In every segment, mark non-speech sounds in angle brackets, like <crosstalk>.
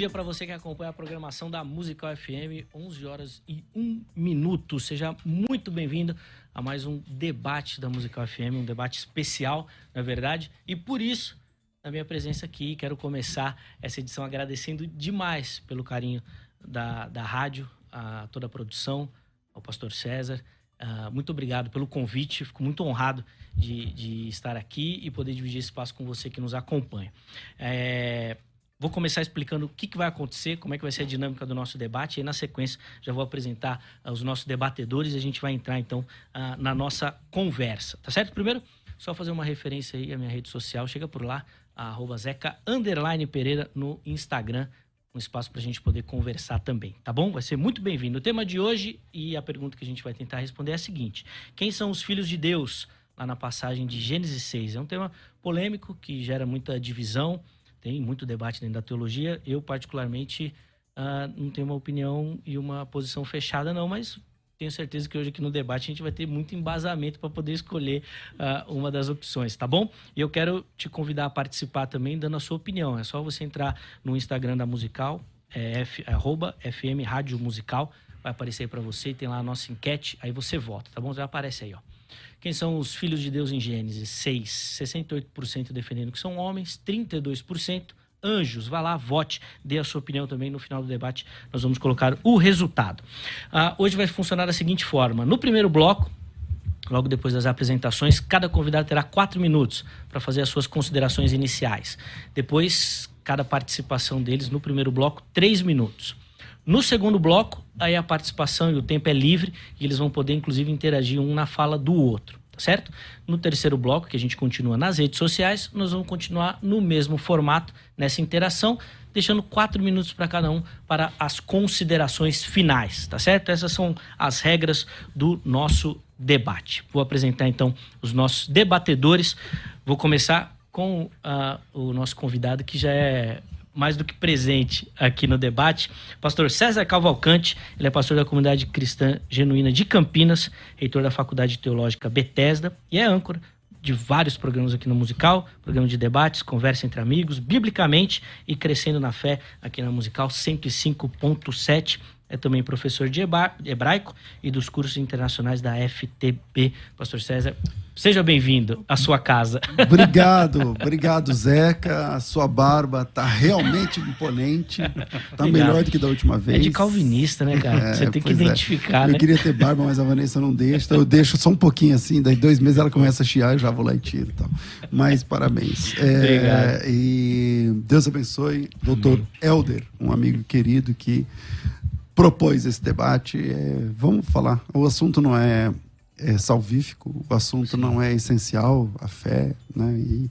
dia para você que acompanha a programação da Musical FM, 11 horas e 1 minuto. Seja muito bem-vindo a mais um debate da Musical FM, um debate especial, na é verdade. E por isso, na minha presença aqui, quero começar essa edição agradecendo demais pelo carinho da, da rádio, a toda a produção, ao pastor César. Uh, muito obrigado pelo convite, fico muito honrado de, de, estar aqui e poder dividir esse espaço com você que nos acompanha. É, Vou começar explicando o que, que, vai acontecer, como é que vai ser a dinâmica do nosso debate. E na sequência já vou apresentar uh, os nossos debatedores e a gente vai entrar então uh, na nossa conversa, tá certo? Primeiro, só fazer uma referência aí à minha rede social. Chega por lá, arroba Zeca Pereira no Instagram. Um espaço para a gente poder conversar também, tá bom? Vai ser muito bem-vindo. O tema de hoje e a pergunta que a gente vai tentar responder é a seguinte: Quem são os filhos de Deus? Lá na passagem de Gênesis 6. É um tema polêmico que gera muita divisão tem muito debate dentro da teologia. Eu, particularmente, uh, não tenho uma opinião e uma posição fechada, não, mas tenho certeza que hoje aqui no debate a gente vai ter muito embasamento para poder escolher uh, uma das opções, tá bom? E eu quero te convidar a participar também dando a sua opinião. É só você entrar no Instagram da Musical, é F, arroba FM Rádio Musical, vai aparecer para você, tem lá a nossa enquete, aí você vota, tá bom? Já aparece aí, ó. Quem são os filhos de Deus em Gênesis? 6. 68% defendendo que são homens, 32% anjos. Vá lá, vote, dê a sua opinião também. No final do debate, nós vamos colocar o resultado. Uh, hoje vai funcionar da seguinte forma: no primeiro bloco, logo depois das apresentações, cada convidado terá quatro minutos para fazer as suas considerações iniciais. Depois, cada participação deles no primeiro bloco, três minutos. No segundo bloco, aí a participação e o tempo é livre e eles vão poder, inclusive, interagir um na fala do outro, tá certo? No terceiro bloco, que a gente continua nas redes sociais, nós vamos continuar no mesmo formato, nessa interação, deixando quatro minutos para cada um para as considerações finais, tá certo? Essas são as regras do nosso debate. Vou apresentar então os nossos debatedores. Vou começar com uh, o nosso convidado, que já é mais do que presente aqui no debate. Pastor César Cavalcante, ele é pastor da comunidade cristã genuína de Campinas, reitor da Faculdade Teológica Bethesda e é âncora de vários programas aqui no Musical, programa de debates, conversa entre amigos, biblicamente e crescendo na fé aqui na Musical 105.7 é também professor de hebraico e dos cursos internacionais da FTB. Pastor César, seja bem-vindo à sua casa. Obrigado, obrigado, Zeca. A sua barba tá realmente imponente. Tá melhor do que da última vez. É de calvinista, né, cara? É, Você tem que é. identificar, é. né? Eu queria ter barba, mas a Vanessa não deixa. Então eu deixo só um pouquinho assim, daí dois meses ela começa a chiar, eu já vou lá e tiro. Então. Mas parabéns. É, obrigado. E Deus abençoe. Doutor. Helder, um amigo querido que propôs esse debate. É, vamos falar. O assunto não é, é salvífico, o assunto não é essencial, a fé, né? E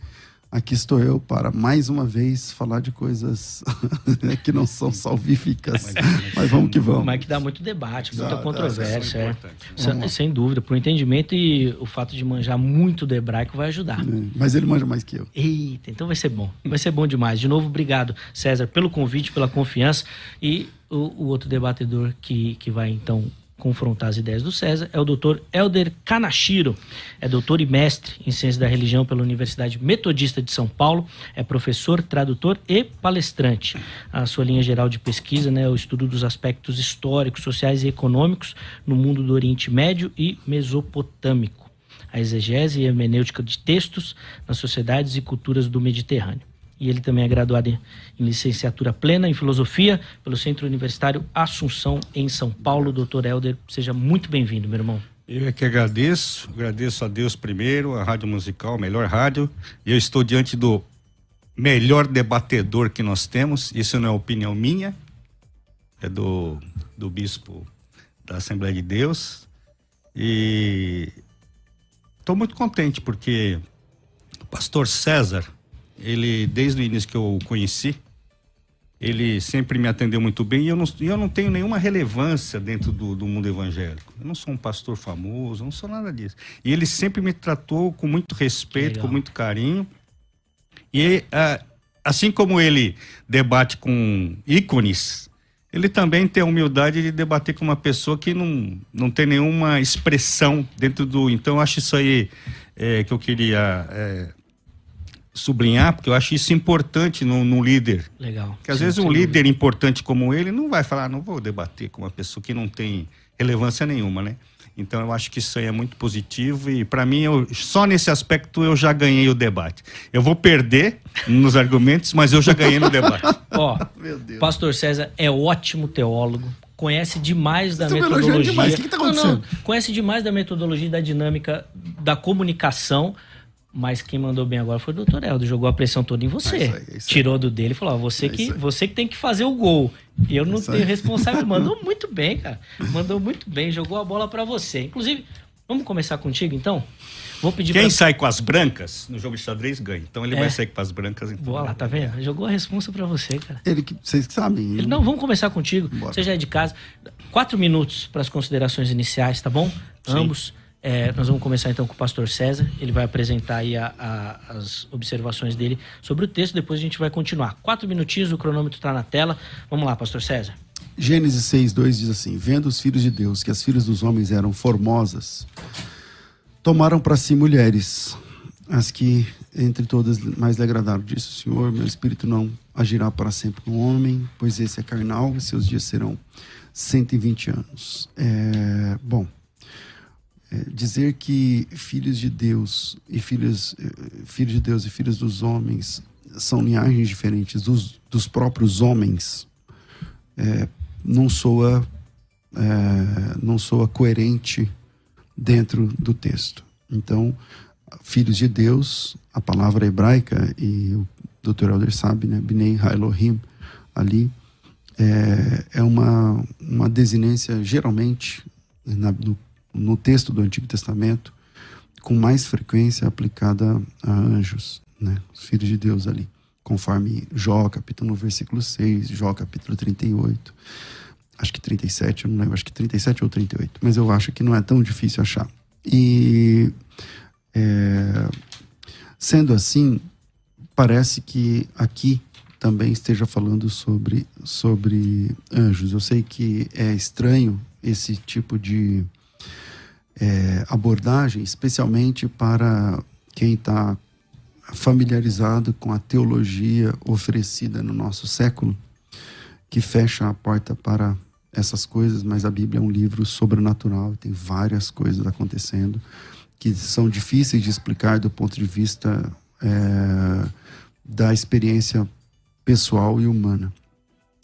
aqui estou eu para mais uma vez falar de coisas <laughs> que não são salvíficas. Mas, mas, vamos que vamos. Mas que dá muito debate, muita Exato, controvérsia. É. Sem, sem dúvida, por entendimento e o fato de manjar muito do hebraico vai ajudar. É, mas ele manja mais que eu. Eita, então vai ser bom. Vai ser bom demais. De novo, obrigado, César, pelo convite, pela confiança. E o, o outro debatedor que, que vai então confrontar as ideias do César é o doutor Helder Kanashiro. É doutor e mestre em Ciência da Religião pela Universidade Metodista de São Paulo. É professor, tradutor e palestrante. A sua linha geral de pesquisa né, é o estudo dos aspectos históricos, sociais e econômicos no mundo do Oriente Médio e Mesopotâmico. A exegese e hermenêutica de textos nas sociedades e culturas do Mediterrâneo e ele também é graduado em, licenciatura plena em filosofia pelo Centro Universitário Assunção, em São Paulo. Doutor Helder, seja muito bem-vindo, meu irmão. Eu é que agradeço, agradeço a Deus primeiro, a Rádio Musical, a melhor rádio, e eu estou diante do melhor debatedor que nós temos, isso não é opinião minha, é do, do bispo da Assembleia de Deus, e estou muito contente porque o pastor César, ele desde o início que eu o conheci, ele sempre me atendeu muito bem e eu não, eu não tenho nenhuma relevância dentro do, do, mundo evangélico. Eu não sou um pastor famoso, não sou nada disso. E ele sempre me tratou com muito respeito, Legal. com muito carinho. E uh, assim como ele debate com ícones, ele também tem a humildade de debater com uma pessoa que não, não tem nenhuma expressão dentro do. Então, eu acho isso aí é, que eu queria é, sublinhar, porque eu acho isso importante no, no líder. Legal. Que às sim, vezes um líder importante como ele não vai falar, não vou debater com uma pessoa que não tem relevância nenhuma, né? Então eu acho que isso aí é muito positivo e para mim eu, só nesse aspecto eu já ganhei o debate. Eu vou perder nos argumentos, mas eu já ganhei no debate. <laughs> Ó, Pastor César é ótimo teólogo, conhece demais da metodologia. Demais. O que, que tá acontecendo? Não, não, conhece demais da metodologia e da dinâmica da comunicação. Mas quem mandou bem agora foi o doutor Helder, jogou a pressão toda em você. É isso aí, é isso Tirou do dele e falou: ó, você, é que, você que tem que fazer o gol. E eu não tenho responsabilidade. <laughs> Mandou muito bem, cara. Mandou muito bem, jogou a bola para você. Inclusive, vamos começar contigo então? Vou pedir Quem pra... sai com as brancas no jogo de xadrez ganha. Então ele é. vai sair com as brancas. Então Boa lá, tá vendo? Jogou a responsa para você, cara. Ele que vocês que sabem. Ele, não, vamos começar contigo. Bora. Você já é de casa. Quatro minutos para as considerações iniciais, tá bom? Sim. Ambos. É, nós vamos começar então com o pastor César. Ele vai apresentar aí a, a, as observações dele sobre o texto. Depois a gente vai continuar. Quatro minutinhos, o cronômetro está na tela. Vamos lá, pastor César. Gênesis 6, 2 diz assim: Vendo os filhos de Deus que as filhas dos homens eram formosas, tomaram para si mulheres, as que entre todas mais lhe agradaram. Disse o Senhor: Meu espírito não agirá para sempre com o homem, pois esse é carnal e seus dias serão 120 anos. É, bom dizer que filhos de Deus e filhas, é, filhos de Deus e filhos dos homens são linhagens diferentes dos, dos próprios homens é, não soa é, não soa coerente dentro do texto. Então, filhos de Deus, a palavra hebraica e o Dr. Elder sabe, né, Bnei Elohim ali é, é uma uma desinência geralmente na, no no texto do Antigo Testamento com mais frequência aplicada a anjos, né? Os filhos de Deus ali, conforme Jó, capítulo 1, versículo 6, Jó, capítulo 38. Acho que 37, eu não lembro, acho que 37 ou 38, mas eu acho que não é tão difícil achar. E é, sendo assim, parece que aqui também esteja falando sobre, sobre anjos. Eu sei que é estranho esse tipo de é, abordagem, especialmente para quem está familiarizado com a teologia oferecida no nosso século, que fecha a porta para essas coisas, mas a Bíblia é um livro sobrenatural, tem várias coisas acontecendo que são difíceis de explicar do ponto de vista é, da experiência pessoal e humana.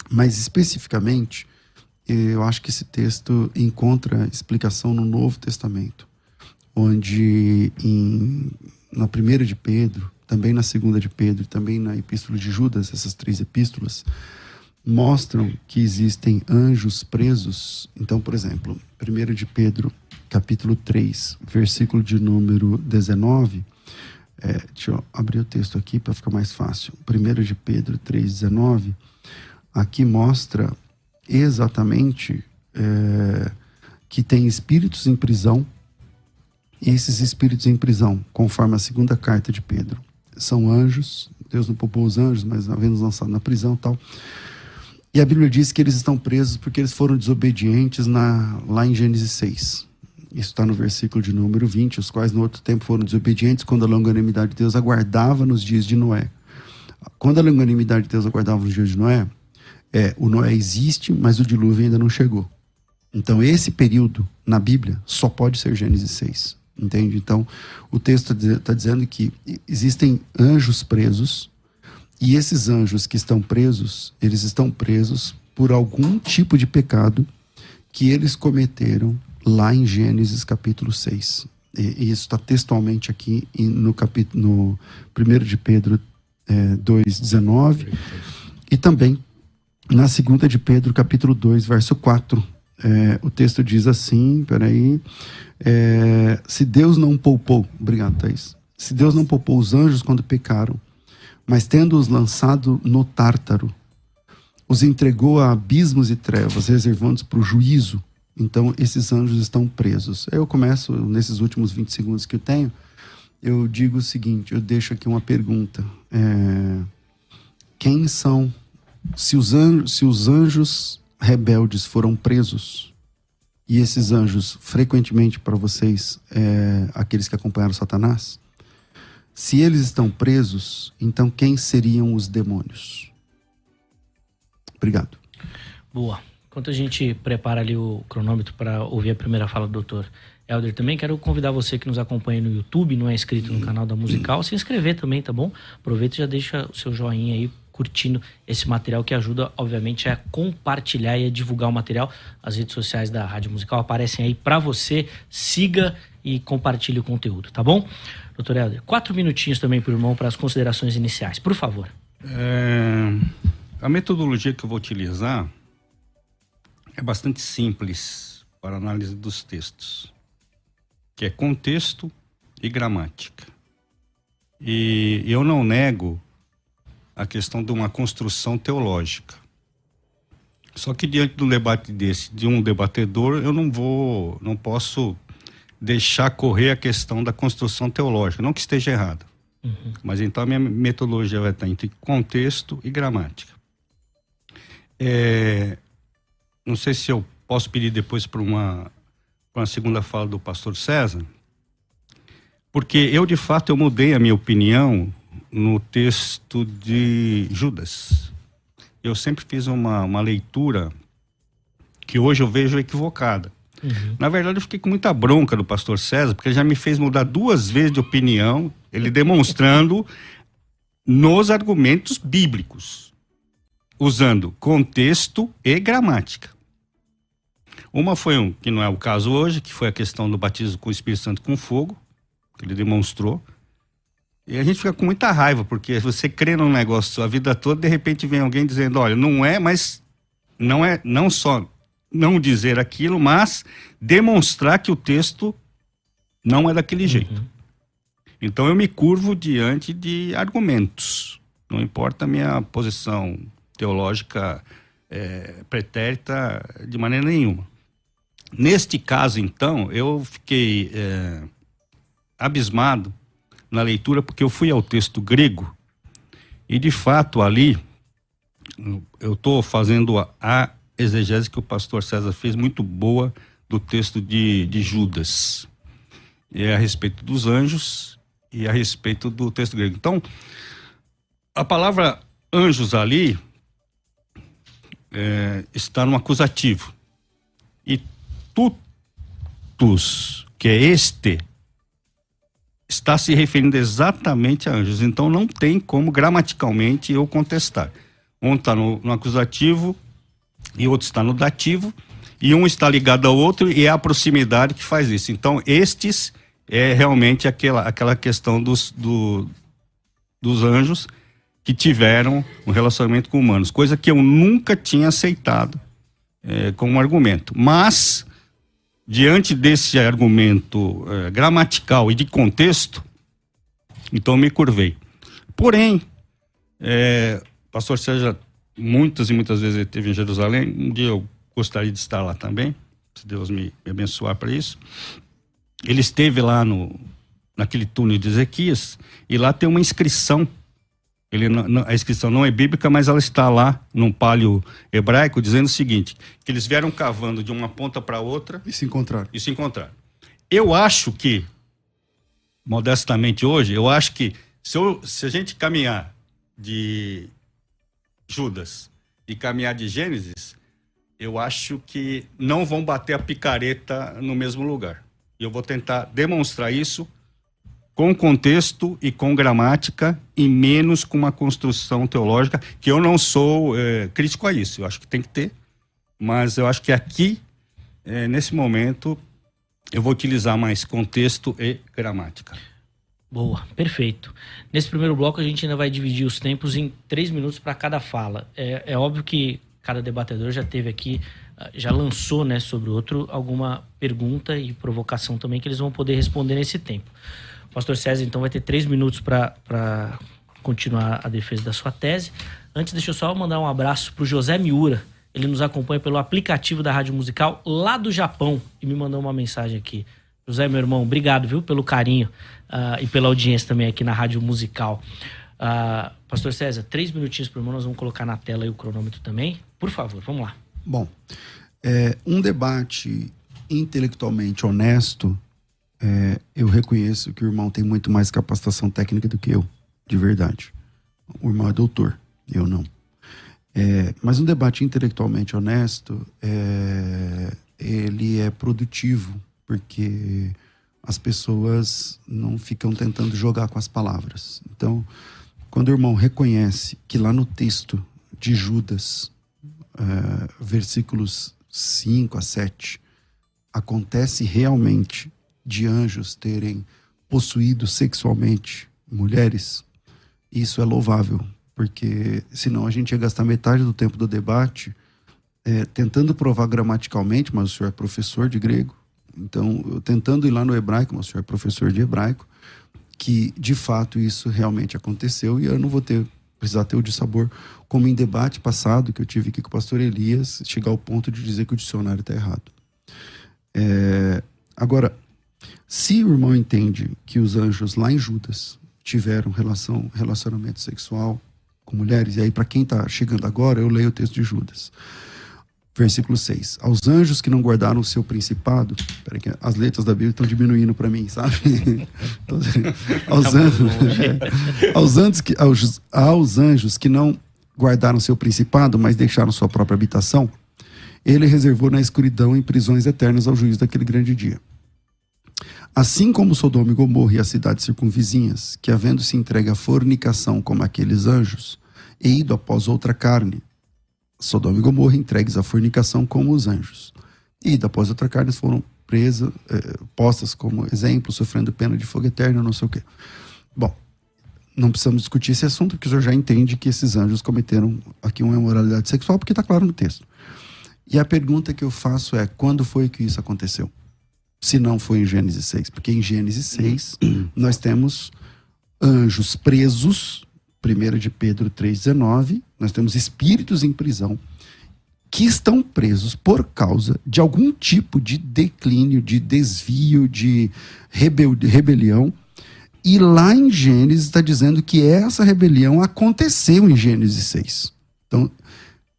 Mas especificamente, eu acho que esse texto encontra explicação no Novo Testamento, onde em, na primeira de Pedro, também na segunda de Pedro, também na epístola de Judas, essas três epístolas, mostram que existem anjos presos. Então, por exemplo, 1 de Pedro, capítulo 3, versículo de número 19. É, deixa eu abrir o texto aqui para ficar mais fácil. 1 de Pedro 3,19. Aqui mostra exatamente é, que tem espíritos em prisão, e esses espíritos em prisão, conforme a segunda carta de Pedro, são anjos, Deus não poupou os anjos, mas havendo lançado na prisão tal. E a Bíblia diz que eles estão presos porque eles foram desobedientes na, lá em Gênesis 6. Isso está no versículo de número 20, os quais no outro tempo foram desobedientes quando a longanimidade de Deus aguardava nos dias de Noé. Quando a longanimidade de Deus aguardava nos dias de Noé, é, o Noé existe, mas o dilúvio ainda não chegou. Então, esse período na Bíblia só pode ser Gênesis 6. Entende? Então, o texto está dizendo que existem anjos presos, e esses anjos que estão presos, eles estão presos por algum tipo de pecado que eles cometeram lá em Gênesis capítulo 6. E, e isso está textualmente aqui no capítulo no 1 de Pedro é, 2,19 e também na segunda de Pedro, capítulo 2, verso 4, É, o texto diz assim, peraí. É, se Deus não poupou, obrigado, Thaís. Se Deus não poupou os anjos quando pecaram, mas tendo-os lançado no tártaro, os entregou a abismos e trevas, reservando-os para o juízo. Então, esses anjos estão presos. Eu começo, nesses últimos 20 segundos que eu tenho, eu digo o seguinte: eu deixo aqui uma pergunta. É, quem são, se os, anjos, se os anjos rebeldes foram presos, e esses anjos, frequentemente para vocês, é, aqueles que acompanharam Satanás, se eles estão presos, então quem seriam os demônios? Obrigado. Boa. Enquanto a gente prepara ali o cronômetro para ouvir a primeira fala do doutor Helder também, quero convidar você que nos acompanha no YouTube, não é inscrito no canal da Musical, se inscrever também, tá bom? Aproveita e já deixa o seu joinha aí curtindo esse material que ajuda, obviamente, a compartilhar e a divulgar o material. As redes sociais da Rádio Musical aparecem aí para você. Siga e compartilhe o conteúdo, tá bom? Doutor Helder, quatro minutinhos também para para as considerações iniciais, por favor. É, a metodologia que eu vou utilizar é bastante simples para análise dos textos, que é contexto e gramática. E eu não nego a questão de uma construção teológica. Só que diante de um debate desse, de um debatedor, eu não vou, não posso deixar correr a questão da construção teológica, não que esteja errado. Uhum. Mas então a minha metodologia vai estar entre contexto e gramática. É, não sei se eu posso pedir depois para uma, uma segunda fala do pastor César, porque eu de fato eu mudei a minha opinião no texto de Judas. Eu sempre fiz uma, uma leitura que hoje eu vejo equivocada. Uhum. Na verdade, eu fiquei com muita bronca do pastor César, porque ele já me fez mudar duas vezes de opinião, ele demonstrando nos argumentos bíblicos, usando contexto e gramática. Uma foi um, que não é o caso hoje, que foi a questão do batismo com o Espírito Santo com fogo, que ele demonstrou. E a gente fica com muita raiva, porque você crê num negócio a vida toda, de repente vem alguém dizendo, olha, não é, mas não é não só não dizer aquilo, mas demonstrar que o texto não é daquele jeito. Uhum. Então eu me curvo diante de argumentos. Não importa a minha posição teológica é, pretérita de maneira nenhuma. Neste caso, então, eu fiquei é, abismado na leitura porque eu fui ao texto grego e, de fato, ali eu estou fazendo a, a, exegese que o pastor César fez muito boa do texto de, de Judas. É a respeito dos anjos e a respeito do texto grego. Então, a palavra anjos ali é, está no acusativo. E tutus, que é este, está se referindo exatamente a anjos. Então não tem como gramaticalmente eu contestar. Um está no, no, acusativo e outro está no dativo, e um está ligado ao outro e é a proximidade que faz isso. Então estes é realmente aquela, aquela questão dos, do, dos anjos que tiveram um relacionamento com humanos, coisa que eu nunca tinha aceitado é, como argumento. Mas diante desse argumento eh, gramatical e de contexto, então me curvei. Porém, é, pastor Sérgio, muitas e muitas vezes ele esteve em Jerusalém, um dia eu gostaria de estar lá também, se Deus me abençoar para isso. Ele esteve lá no, naquele túnel de Ezequias, e lá tem uma inscrição ele, a inscrição não é bíblica, mas ela está lá num palio hebraico dizendo o seguinte: que eles vieram cavando de uma ponta para outra e se encontraram. E se encontraram. Eu acho que, modestamente hoje, eu acho que se, eu, se a gente caminhar de Judas e caminhar de Gênesis, eu acho que não vão bater a picareta no mesmo lugar. E eu vou tentar demonstrar isso com contexto e com gramática e menos com uma construção teológica, que eu não sou é, crítico a isso, eu acho que tem que ter, mas eu acho que aqui, é, nesse momento, eu vou utilizar mais contexto e gramática. Boa, perfeito. Nesse primeiro bloco a gente ainda vai dividir os tempos em três minutos para cada fala. É, é óbvio que cada debatedor já teve aqui uh, já lançou né, sobre o outro alguma pergunta e provocação também que eles vão poder responder nesse tempo. Pastor César, então, vai ter três minutos para continuar a defesa da sua tese. Antes, deixa eu só mandar um abraço para o José Miura. Ele nos acompanha pelo aplicativo da Rádio Musical lá do Japão e me mandou uma mensagem aqui. José, meu irmão, obrigado, viu, pelo carinho uh, e pela audiência também aqui na Rádio Musical. Uh, Pastor César, três minutinhos por irmão, nós vamos colocar na tela o cronômetro também. Por favor, vamos lá. Bom, é, um debate intelectualmente honesto, é, eu reconheço que o irmão tem muito mais capacitação técnica do que eu, de verdade. O irmão é doutor, eu não. É, mas um debate intelectualmente honesto, é, ele é produtivo, porque as pessoas não ficam tentando jogar com as palavras. Então, quando o irmão reconhece que lá no texto de Judas, uh, versículos 5 a 7, acontece realmente de anjos terem possuído sexualmente mulheres, isso é louvável, porque senão a gente ia gastar metade do tempo do debate é, tentando provar gramaticalmente, mas o senhor é professor de grego, então tentando ir lá no hebraico, mas o senhor é professor de hebraico, que de fato isso realmente aconteceu e eu não vou ter precisar ter o de sabor como em debate passado que eu tive aqui com o pastor Elias chegar ao ponto de dizer que o dicionário está errado. É, agora, se o irmão entende que os anjos lá em Judas tiveram relação, relacionamento sexual com mulheres, e aí para quem está chegando agora, eu leio o texto de Judas. Versículo 6. Aos anjos que não guardaram o seu principado. Peraí, que as letras da Bíblia estão diminuindo para mim, sabe? <laughs> aos, tá anjos, aos, anjos que, aos, aos anjos que não guardaram seu principado, mas deixaram sua própria habitação, ele reservou na escuridão em prisões eternas ao juízo daquele grande dia. Assim como Sodoma e Gomorra e as cidades circunvizinhas, que havendo se entregue à fornicação como aqueles anjos, e ido após outra carne, Sodoma e Gomorra entregues à fornicação como os anjos. E após outra carne foram presas, eh, postas como exemplo, sofrendo pena de fogo eterno, não sei o quê. Bom, não precisamos discutir esse assunto, porque o senhor já entende que esses anjos cometeram aqui uma imoralidade sexual, porque está claro no texto. E a pergunta que eu faço é: quando foi que isso aconteceu? Se não foi em Gênesis 6. Porque em Gênesis 6 <clears throat> nós temos anjos presos 1 de Pedro 3,19, nós temos espíritos em prisão que estão presos por causa de algum tipo de declínio, de desvio, de rebel rebelião. E lá em Gênesis está dizendo que essa rebelião aconteceu em Gênesis 6. Então,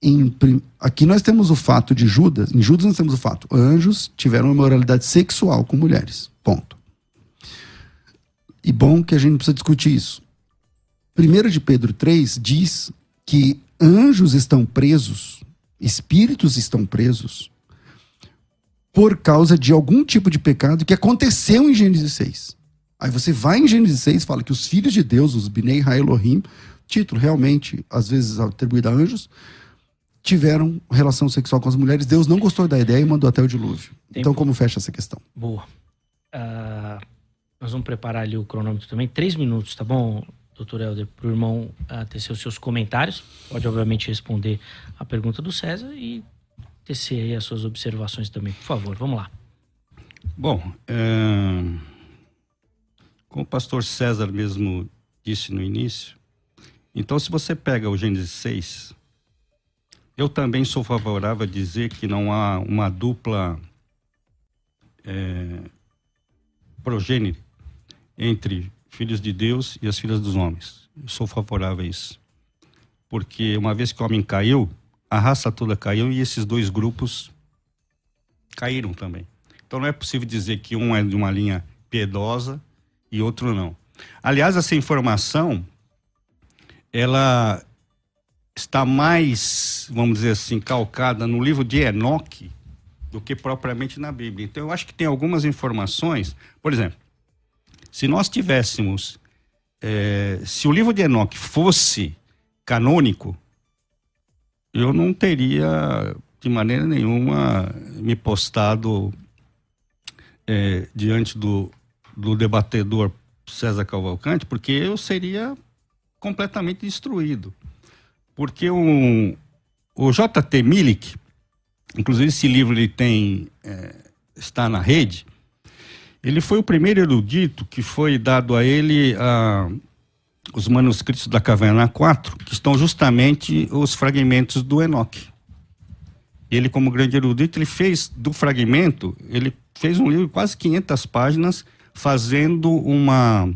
em, aqui nós temos o fato de Judas, em Judas nós temos o fato, anjos tiveram imoralidade sexual com mulheres. Ponto. E bom que a gente precisa discutir isso. 1 de Pedro 3 diz que anjos estão presos, espíritos estão presos, por causa de algum tipo de pecado que aconteceu em Gênesis 6. Aí você vai em Gênesis 6 fala que os filhos de Deus, os Binei Haelohim, título realmente, às vezes atribuído a anjos, tiveram relação sexual com as mulheres. Deus não gostou da ideia e mandou até o dilúvio. Tempo. Então, como fecha essa questão? Boa. Uh, nós vamos preparar ali o cronômetro também. Três minutos, tá bom, doutor Helder, para o irmão uh, tecer os seus comentários. Pode, obviamente, responder a pergunta do César e tecer aí as suas observações também. Por favor, vamos lá. Bom, é... como o pastor César mesmo disse no início, então se você pega o Gênesis 6, eu também sou favorável a dizer que não há uma dupla é, progênito entre filhos de Deus e as filhas dos homens. Eu sou favorável a isso. Porque uma vez que o homem caiu, a raça toda caiu e esses dois grupos caíram também. Então não é possível dizer que um é de uma linha piedosa e outro não. Aliás, essa informação ela está mais, vamos dizer assim, calcada no livro de Enoque do que propriamente na Bíblia. Então eu acho que tem algumas informações, por exemplo, se nós tivéssemos, é, se o livro de Enoque fosse canônico, eu não teria de maneira nenhuma me postado é, diante do, do debatedor César Cavalcante, porque eu seria completamente destruído. Porque um, o J.T. Milik, inclusive esse livro ele tem é, está na rede. Ele foi o primeiro erudito que foi dado a ele a, os manuscritos da Caverna 4, que estão justamente os fragmentos do Enoque. Ele, como grande erudito, ele fez do fragmento, ele fez um livro de quase 500 páginas, fazendo uma,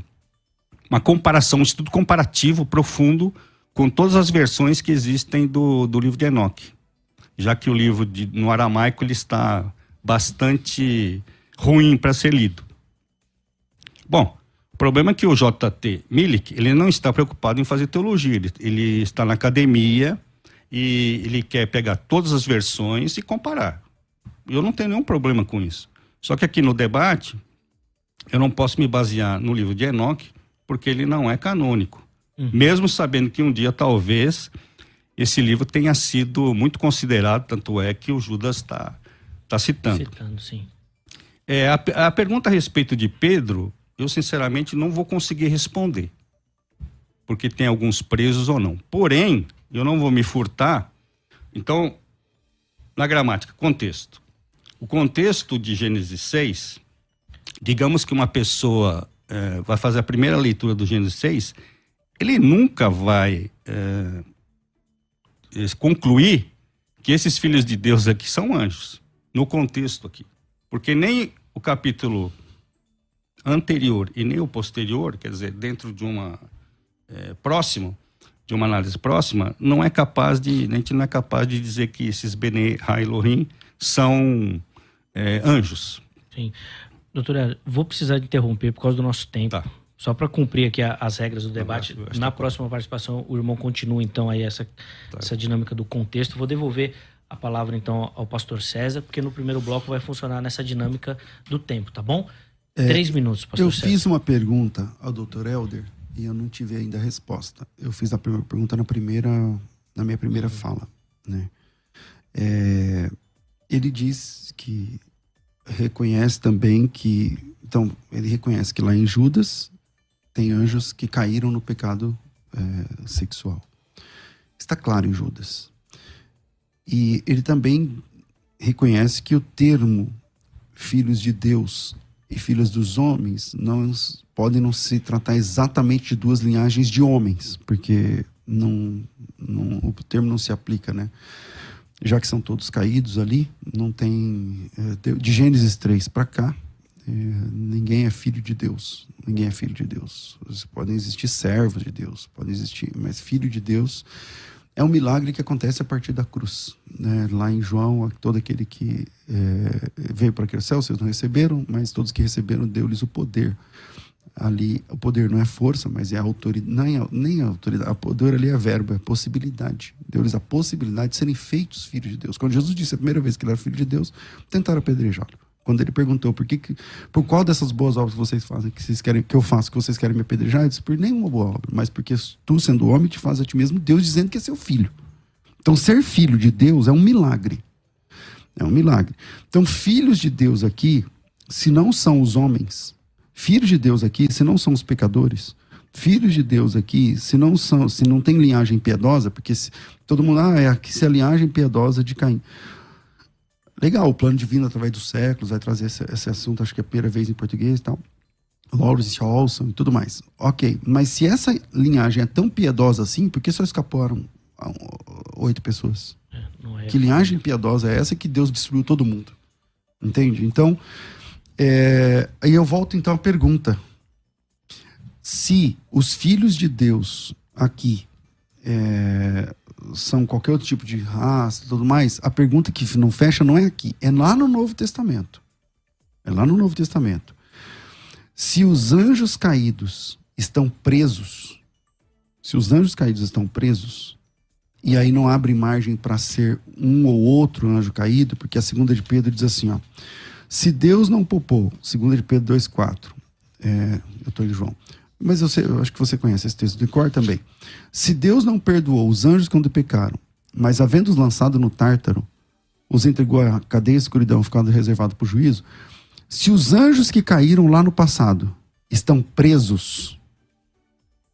uma comparação, um estudo comparativo profundo com todas as versões que existem do, do livro de Enoque. Já que o livro de, no aramaico ele está bastante ruim para ser lido. Bom, o problema é que o J.T. Milik, ele não está preocupado em fazer teologia, ele, ele está na academia e ele quer pegar todas as versões e comparar. Eu não tenho nenhum problema com isso. Só que aqui no debate, eu não posso me basear no livro de Enoque, porque ele não é canônico. Uhum. Mesmo sabendo que um dia, talvez, esse livro tenha sido muito considerado, tanto é que o Judas está tá citando. Citando, sim. É, a, a pergunta a respeito de Pedro, eu sinceramente não vou conseguir responder. Porque tem alguns presos ou não. Porém, eu não vou me furtar. Então, na gramática, contexto. O contexto de Gênesis 6, digamos que uma pessoa é, vai fazer a primeira leitura do Gênesis 6, ele nunca vai é, concluir que esses filhos de Deus aqui são anjos, no contexto aqui. Porque nem o capítulo anterior e nem o posterior, quer dizer, dentro de uma é, próximo, de uma análise próxima, não é capaz de, a gente não é capaz de dizer que esses Bene Elohim são é, anjos. Sim. Doutora, vou precisar de interromper por causa do nosso tempo. Tá. Só para cumprir aqui a, as regras do debate. Na próxima tá. participação, o irmão continua então aí essa, tá. essa dinâmica do contexto. Vou devolver a palavra então ao pastor César, porque no primeiro bloco vai funcionar nessa dinâmica do tempo, tá bom? É, Três minutos, pastor Eu César. fiz uma pergunta ao doutor Helder e eu não tive ainda a resposta. Eu fiz a pergunta na primeira, na minha primeira uhum. fala, né? É, ele diz que reconhece também que. Então, ele reconhece que lá em Judas tem anjos que caíram no pecado é, sexual. Está claro em Judas. E ele também reconhece que o termo filhos de Deus e filhos dos homens não podem não se tratar exatamente de duas linhagens de homens, porque não, não, o termo não se aplica, né? já que são todos caídos ali, não tem. É, de Gênesis 3 para cá, é, ninguém é filho de Deus. Ninguém é filho de Deus. Podem existir servos de Deus, podem existir, mas filho de Deus é um milagre que acontece a partir da cruz. Né? Lá em João, todo aquele que é, veio para aquele céu, vocês não receberam, mas todos que receberam, deu-lhes o poder ali o poder não é força, mas é a autoridade, nem, nem a autoridade, o poder ali é verbo, é possibilidade. Deu-lhes a possibilidade de serem feitos filhos de Deus. Quando Jesus disse a primeira vez que ele era filho de Deus, tentaram apedrejá-lo. Quando ele perguntou por que, por qual dessas boas obras que vocês fazem, que vocês querem que eu faça, que vocês querem me apedrejar, ele disse por nenhuma boa obra, mas porque tu sendo homem te faz a ti mesmo Deus dizendo que é seu filho. Então ser filho de Deus é um milagre. É um milagre. Então filhos de Deus aqui, se não são os homens Filhos de Deus aqui, se não são os pecadores, filhos de Deus aqui, se não são, se não tem linhagem piedosa, porque se, todo mundo, ah, é aqui se a linhagem piedosa de Caim. Legal, o plano divino através dos séculos vai trazer esse, esse assunto, acho que é a primeira vez em português e tal. Lawrence Olson e tudo mais. Ok, mas se essa linhagem é tão piedosa assim, por que só escaparam oito pessoas? É, é que linhagem piedosa é essa que Deus destruiu todo mundo? Entende? Então, é, aí eu volto então à pergunta. Se os filhos de Deus aqui é, são qualquer outro tipo de raça e tudo mais, a pergunta que não fecha não é aqui, é lá no Novo Testamento. É lá no Novo Testamento. Se os anjos caídos estão presos, se os anjos caídos estão presos, e aí não abre margem para ser um ou outro anjo caído, porque a segunda de Pedro diz assim, ó, se Deus não poupou, segundo de Pedro 2,4, é, eu estou em João, mas eu, sei, eu, acho que você conhece esse texto de cor também. Se Deus não perdoou os anjos quando pecaram, mas havendo-os lançado no tártaro, os entregou à cadeia e escuridão, ficando reservado para o juízo, se os anjos que caíram lá no passado estão presos,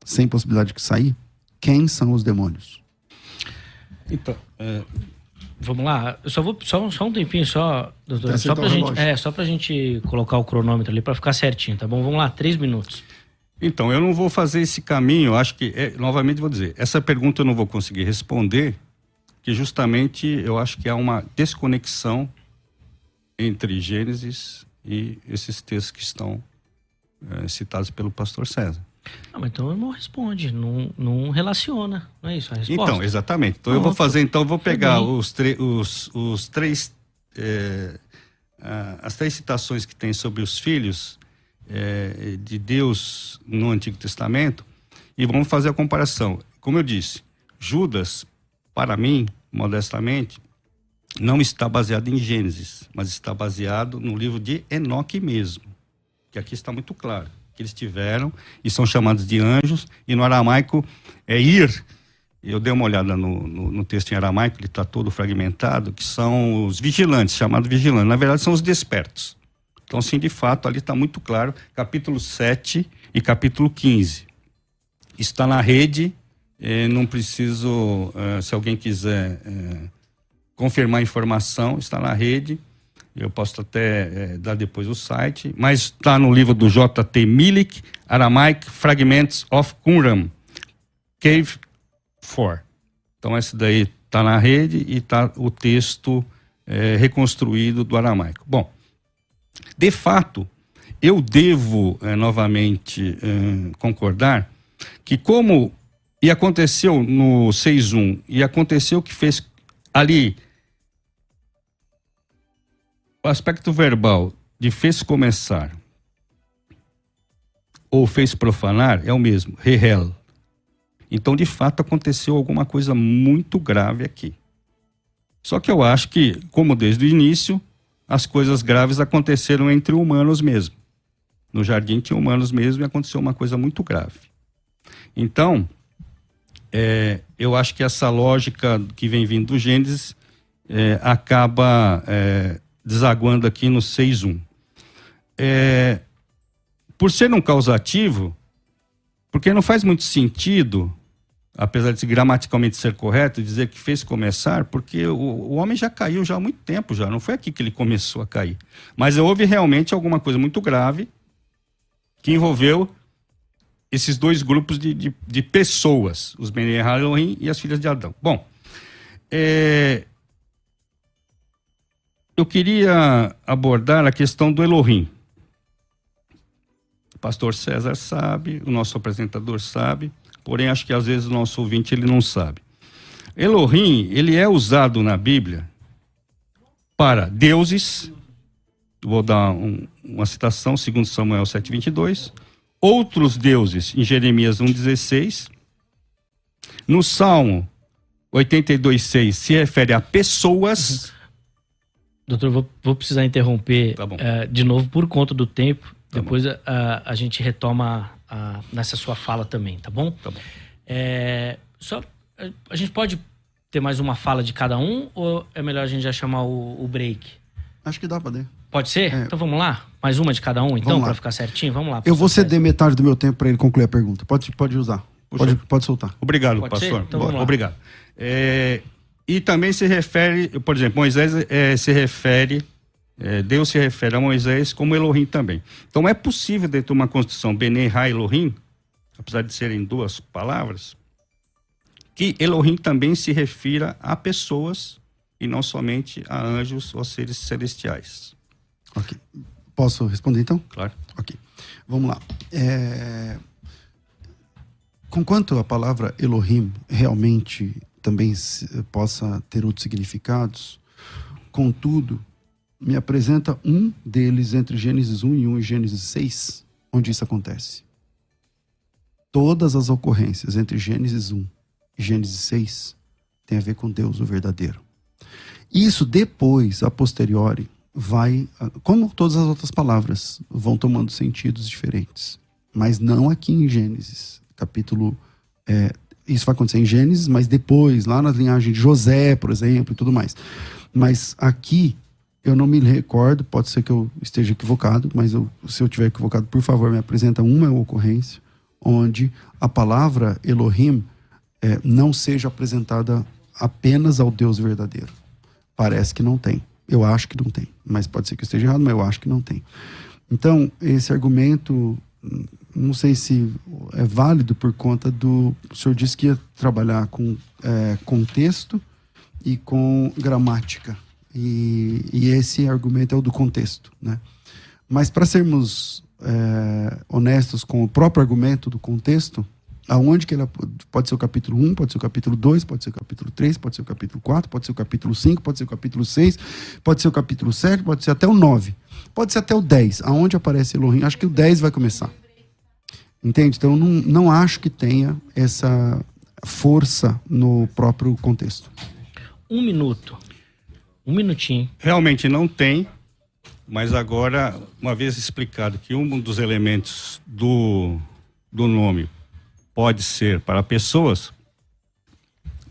sem possibilidade de sair, quem são os demônios? Então, é, Vamos lá, eu só vou só, só um tempinho só, doutor, só pra gente, é, só pra gente colocar o cronômetro ali para ficar certinho, tá bom? Vamos lá, três minutos. Então, eu não vou fazer esse caminho, acho que, é, novamente vou dizer, essa pergunta eu não vou conseguir responder, que justamente eu acho que há uma desconexão entre Gênesis e esses textos que estão é, citados pelo pastor César. Ah, mas então não responde, não, não relaciona, não é isso a resposta? Então, exatamente. Então eu vou fazer, então eu vou pegar os, os, os três, é, as três citações que tem sobre os filhos é, de Deus no Antigo Testamento e vamos fazer a comparação. Como eu disse, Judas, para mim, modestamente, não está baseado em Gênesis, mas está baseado no livro de Enoque mesmo, que aqui está muito claro que eles tiveram e são chamados de anjos e no aramaico é ir. Eu dei uma olhada no, no, no texto em aramaico, ele está todo fragmentado, que são os vigilantes, chamados vigilantes. Na verdade, são os despertos. Então, sim, de fato, ali está muito claro, capítulo 7 e capítulo 15. Está na rede, eh, não preciso, eh, se alguém quiser eh, confirmar a informação, está na rede. Eu posso até dar depois o site, mas está no livro do J.T. Milik, Aramaic Fragments of Qumran, Cave 4. Então, esse daí está na rede e está o texto reconstruído do aramaico. Bom, de fato, eu devo eh, novamente eh, concordar que como e aconteceu no 6.1 e aconteceu que fez ali o aspecto verbal de fez começar ou fez profanar é o mesmo, rehel. Então, de fato, aconteceu alguma coisa muito grave aqui. Só que eu acho que, como desde o início, as coisas graves aconteceram entre humanos mesmo. No jardim tinha humanos mesmo e aconteceu uma coisa muito grave. Então, é, eu acho que essa lógica que vem vindo do Gênesis é, acaba é, desaguando aqui no 6.1. É, por ser um causativo, porque não faz muito sentido apesar de gramaticalmente ser correto, dizer que fez começar, porque o, o, homem já caiu já há muito tempo já, não foi aqui que ele começou a cair. Mas houve realmente alguma coisa muito grave que envolveu esses dois grupos de, de, de pessoas, os Ben Elohim e as filhas de Adão. Bom, é, eu queria abordar a questão do Elohim. O pastor César sabe, o nosso apresentador sabe, porém acho que às vezes o nosso ouvinte ele não sabe. Elohim, ele é usado na Bíblia para deuses, vou dar um, uma citação, segundo Samuel 7:22, outros deuses em Jeremias 1:16. No Salmo 82:6 se refere a pessoas. Doutor, vou, vou precisar interromper tá uh, de novo por conta do tempo. Tá Depois a, a, gente retoma a, nessa sua fala também, tá bom? Tá bom. É, só, a gente pode ter mais uma fala de cada um ou é melhor a gente já chamar o, o break? Acho que dá pra ter. Pode ser? É. Então vamos lá? Mais uma de cada um, então, para ficar certinho? Vamos lá. Eu vou ceder metade do meu tempo para ele concluir a pergunta. Pode, pode usar. Pode, pode soltar. Obrigado, pode pastor. Então, Obrigado. É, e também se refere, por exemplo, Moisés é, se refere é, Deus se refere a Moisés como Elohim também. Então é possível, dentro de uma construção Bene Ha Elohim, apesar de serem duas palavras, que Elohim também se refira a pessoas e não somente a anjos ou seres celestiais. Ok. Posso responder então? Claro. Ok. Vamos lá. É... Conquanto a palavra Elohim realmente também possa ter outros significados, contudo, me apresenta um deles entre Gênesis 1 e 1 e Gênesis 6, onde isso acontece. Todas as ocorrências entre Gênesis 1 e Gênesis 6 têm a ver com Deus, o verdadeiro. Isso depois, a posteriori, vai, como todas as outras palavras, vão tomando sentidos diferentes. Mas não aqui em Gênesis, capítulo. É, isso vai acontecer em Gênesis, mas depois, lá na linhagem de José, por exemplo, e tudo mais. Mas aqui, eu não me recordo, pode ser que eu esteja equivocado, mas eu, se eu estiver equivocado, por favor, me apresenta uma ocorrência onde a palavra Elohim é, não seja apresentada apenas ao Deus verdadeiro. Parece que não tem. Eu acho que não tem. Mas pode ser que eu esteja errado, mas eu acho que não tem. Então, esse argumento, não sei se é válido por conta do. O senhor disse que ia trabalhar com é, contexto e com gramática. E, e, esse argumento é o do contexto. Né? Mas, para sermos é, honestos com o próprio argumento do contexto, aonde que ela pode ser o capítulo 1, pode ser o capítulo 2, pode ser o capítulo 3, pode ser o capítulo 4, pode ser o capítulo 5, pode ser o capítulo 6, pode ser o capítulo 7, pode ser até o 9. Pode ser até o 10, aonde aparece Elohim. Acho que o 10 vai começar. Entende? Então, não, não acho que tenha essa força no próprio contexto. Um minuto. Um minutinho. Realmente não tem, mas agora, uma vez explicado que um dos elementos do, do nome pode ser para pessoas,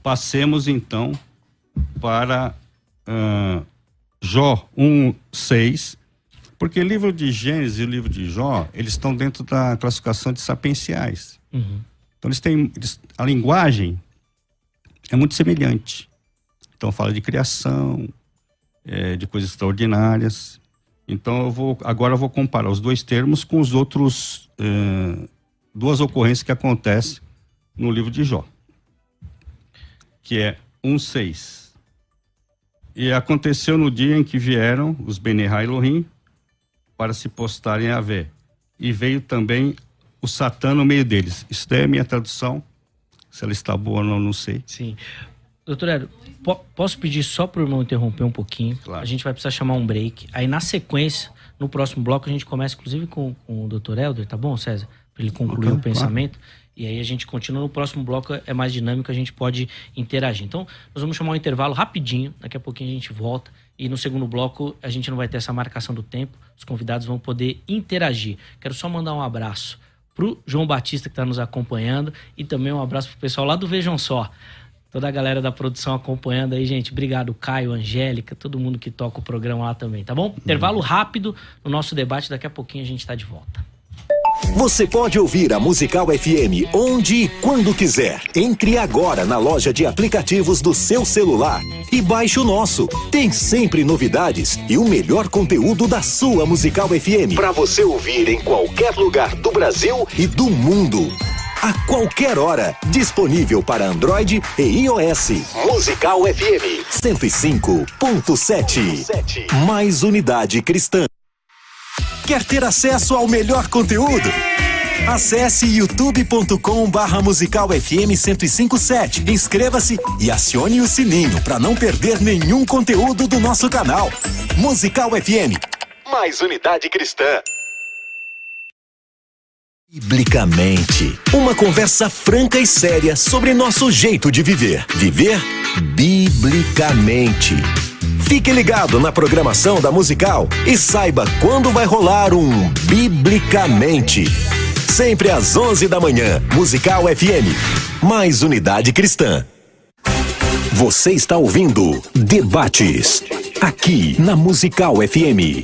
passemos então para uh, Jó 1, 6, porque o livro de Gênesis e o livro de Jó, eles estão dentro da classificação de sapienciais. Uhum. Então eles têm. Eles, a linguagem é muito semelhante. Então fala de criação, é, de coisas extraordinárias. Então eu vou. Agora eu vou comparar os dois termos com os outros. É, duas ocorrências que acontecem no livro de Jó. Que é 1,6. E aconteceu no dia em que vieram os Benerra Elohim para se postarem a ver. E veio também o Satã no meio deles. Daí é a minha tradução. Se ela está boa ou não, não sei. Sim. Doutor Hélio, po posso pedir só para o irmão interromper um pouquinho? Claro. A gente vai precisar chamar um break. Aí, na sequência, no próximo bloco, a gente começa, inclusive, com, com o doutor Helder, tá bom, César? Para ele concluir okay, o pensamento. Claro. E aí a gente continua no próximo bloco, é mais dinâmico, a gente pode interagir. Então, nós vamos chamar um intervalo rapidinho, daqui a pouquinho a gente volta. E no segundo bloco a gente não vai ter essa marcação do tempo, os convidados vão poder interagir. Quero só mandar um abraço pro João Batista que está nos acompanhando e também um abraço pro pessoal lá do Vejam Só. Toda a galera da produção acompanhando aí, gente. Obrigado, Caio, Angélica, todo mundo que toca o programa lá também, tá bom? Intervalo rápido no nosso debate, daqui a pouquinho a gente está de volta. Você pode ouvir a Musical FM onde e quando quiser. Entre agora na loja de aplicativos do seu celular e baixe o nosso. Tem sempre novidades e o melhor conteúdo da sua Musical FM para você ouvir em qualquer lugar do Brasil e do mundo. A qualquer hora, disponível para Android e iOS. Musical FM 105.7. Mais unidade cristã. Quer ter acesso ao melhor conteúdo? Acesse youtube.com barra musical FM 1057. Inscreva-se e acione o sininho para não perder nenhum conteúdo do nosso canal. Musical FM. Mais unidade cristã. Biblicamente. Uma conversa franca e séria sobre nosso jeito de viver. Viver biblicamente. Fique ligado na programação da Musical e saiba quando vai rolar um Biblicamente. Sempre às 11 da manhã, Musical FM. Mais unidade cristã. Você está ouvindo Debates aqui na Musical FM.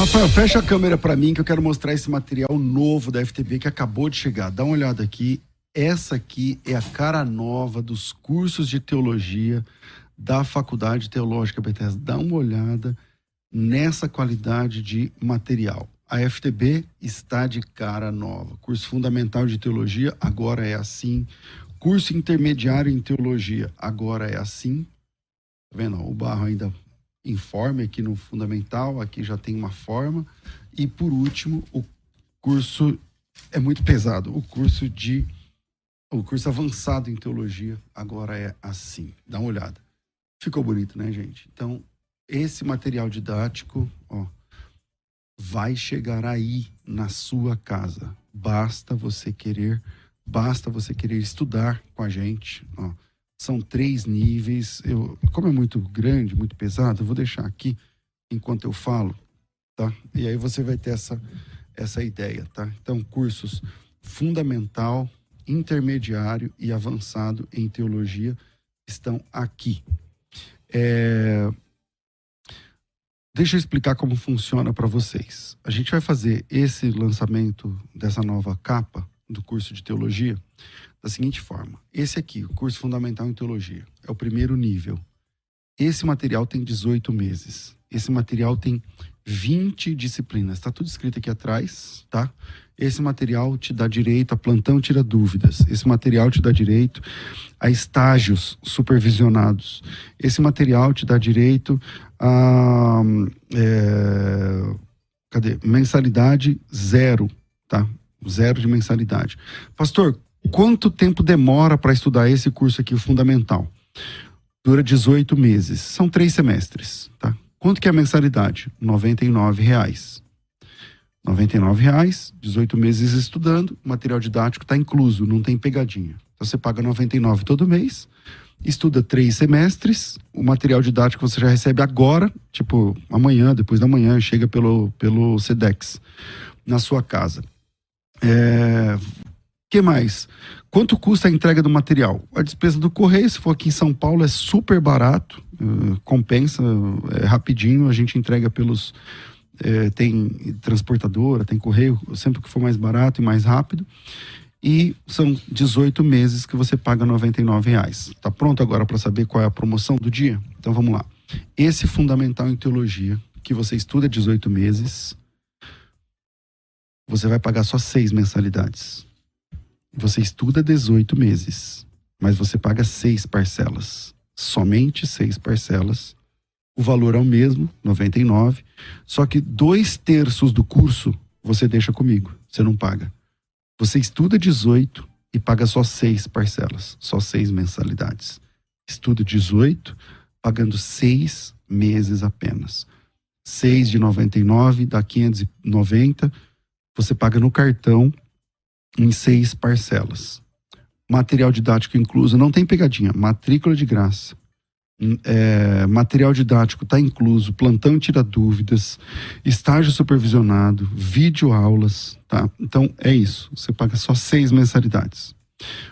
Rafael, fecha a câmera para mim que eu quero mostrar esse material novo da FTB que acabou de chegar. Dá uma olhada aqui. Essa aqui é a cara nova dos cursos de teologia da Faculdade Teológica Bethesda. Dá uma olhada nessa qualidade de material. A FTB está de cara nova. Curso fundamental de teologia agora é assim. Curso intermediário em teologia agora é assim. Tá vendo? O barro ainda informe aqui no fundamental, aqui já tem uma forma. E por último, o curso é muito pesado. O curso de o curso avançado em teologia agora é assim. Dá uma olhada. Ficou bonito, né, gente? Então, esse material didático, ó, vai chegar aí na sua casa. Basta você querer, basta você querer estudar com a gente, ó. São três níveis. Eu, como é muito grande, muito pesado, eu vou deixar aqui enquanto eu falo, tá? E aí você vai ter essa essa ideia, tá? Então, cursos fundamental, intermediário e avançado em teologia estão aqui. É... Deixa eu explicar como funciona para vocês. A gente vai fazer esse lançamento dessa nova capa do curso de teologia da seguinte forma: esse aqui, o curso fundamental em teologia, é o primeiro nível. Esse material tem 18 meses. Esse material tem 20 disciplinas. Está tudo escrito aqui atrás, tá? Esse material te dá direito a plantão tira dúvidas. Esse material te dá direito a estágios supervisionados. Esse material te dá direito a é, cadê? mensalidade zero, tá? Zero de mensalidade. Pastor, quanto tempo demora para estudar esse curso aqui, o fundamental? Dura 18 meses. São três semestres, tá? Quanto que é a mensalidade? R$ 99,00. R$ reais, 18 meses estudando, material didático está incluso, não tem pegadinha. Então você paga 99 todo mês, estuda três semestres, o material didático você já recebe agora, tipo amanhã, depois da manhã, chega pelo, pelo SEDEX na sua casa. É, que mais? Quanto custa a entrega do material? A despesa do correio, se for aqui em São Paulo, é super barato, uh, compensa, é rapidinho, a gente entrega pelos é, tem transportadora, tem correio, sempre que for mais barato e mais rápido. E são 18 meses que você paga R$ reais. Tá pronto agora para saber qual é a promoção do dia? Então vamos lá. Esse fundamental em teologia, que você estuda 18 meses, você vai pagar só seis mensalidades. Você estuda 18 meses, mas você paga seis parcelas. Somente seis parcelas o valor é o mesmo, 99, só que dois terços do curso você deixa comigo, você não paga. Você estuda 18 e paga só seis parcelas, só seis mensalidades. Estuda 18, pagando seis meses apenas. Seis de 99 dá 590, você paga no cartão em seis parcelas. Material didático incluso, não tem pegadinha, matrícula de graça é, material didático está incluso, plantão tira dúvidas, estágio supervisionado, vídeo aulas, tá? Então é isso. Você paga só seis mensalidades.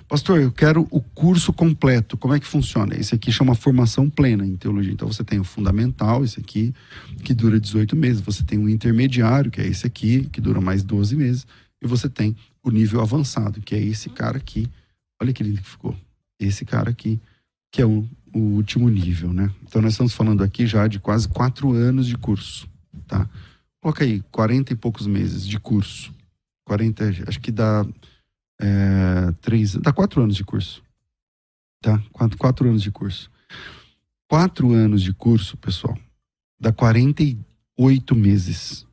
Pastor, eu quero o curso completo. Como é que funciona? Esse aqui chama formação plena em teologia. Então você tem o fundamental, esse aqui, que dura 18 meses. Você tem o intermediário, que é esse aqui, que dura mais 12 meses. E você tem o nível avançado, que é esse cara aqui. Olha que lindo que ficou. Esse cara aqui, que é o o último nível, né? Então nós estamos falando aqui já de quase quatro anos de curso, tá? Coloca aí, 40 e poucos meses de curso. 40, acho que dá é, três, dá quatro anos de curso, tá? Quatro, quatro anos de curso. Quatro anos de curso, pessoal, dá 48 meses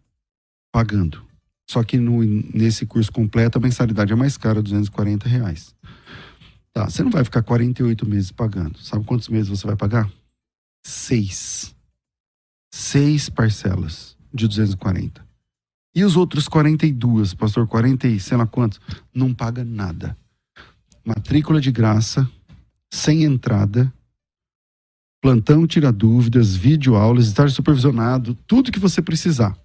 pagando. Só que no, nesse curso completo a mensalidade é mais cara, 240 reais. Tá, você não vai ficar 48 meses pagando. Sabe quantos meses você vai pagar? Seis. Seis parcelas de 240. E os outros 42, pastor, 40 e sei lá quantos, não paga nada. Matrícula de graça, sem entrada, plantão tira dúvidas, vídeo aulas, estágio supervisionado, tudo que você precisar.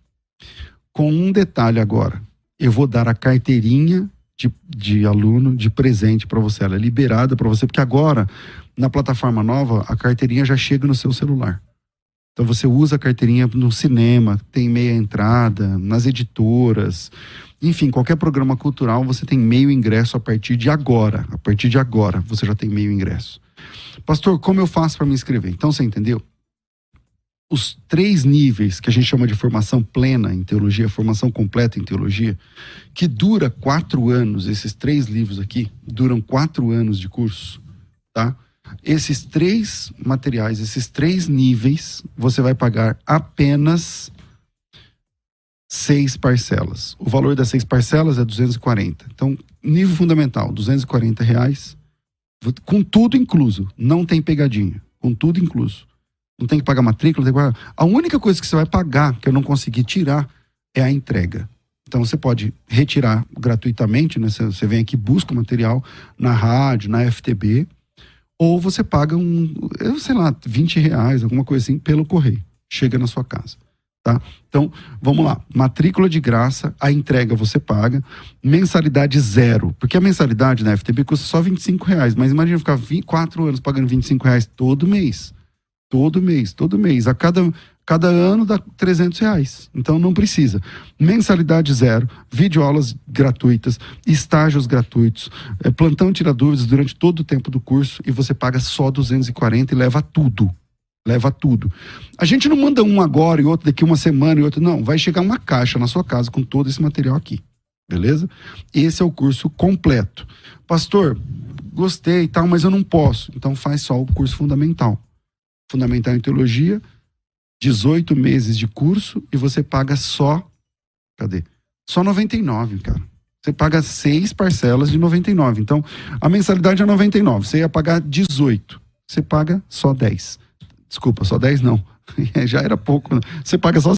Com um detalhe agora, eu vou dar a carteirinha de, de aluno de presente para você. Ela é liberada para você, porque agora, na plataforma nova, a carteirinha já chega no seu celular. Então você usa a carteirinha no cinema, tem meia entrada, nas editoras, enfim, qualquer programa cultural você tem meio ingresso a partir de agora. A partir de agora você já tem meio ingresso. Pastor, como eu faço para me inscrever? Então você entendeu? Os três níveis que a gente chama de formação plena em teologia, formação completa em teologia, que dura quatro anos, esses três livros aqui duram quatro anos de curso, tá? Esses três materiais, esses três níveis, você vai pagar apenas seis parcelas. O valor das seis parcelas é 240. Então, nível fundamental, 240 reais, com tudo incluso. Não tem pegadinha, com tudo incluso. Não tem que pagar matrícula, que pagar. A única coisa que você vai pagar, que eu não consegui tirar, é a entrega. Então você pode retirar gratuitamente, né? Você vem aqui, busca o material na rádio, na FTB, ou você paga um, eu sei lá, 20 reais, alguma coisa assim, pelo correio. Chega na sua casa. Tá? Então, vamos lá. Matrícula de graça, a entrega você paga. Mensalidade zero. Porque a mensalidade na FTB custa só 25 reais. Mas imagina ficar 24 anos pagando 25 reais todo mês. Todo mês, todo mês. A cada, cada ano dá 300 reais. Então não precisa. Mensalidade zero, videoaulas gratuitas, estágios gratuitos, é, plantão tira dúvidas durante todo o tempo do curso e você paga só 240 e leva tudo leva tudo. A gente não manda um agora e outro daqui uma semana e outro. Não, vai chegar uma caixa na sua casa com todo esse material aqui. Beleza? Esse é o curso completo. Pastor, gostei e tal, mas eu não posso. Então faz só o curso fundamental. Fundamental em teologia, 18 meses de curso e você paga só. Cadê? Só 99, cara. Você paga seis parcelas de 99. Então, a mensalidade é 99. Você ia pagar 18. Você paga só 10. Desculpa, só 10 não. <laughs> Já era pouco. Né? Você paga só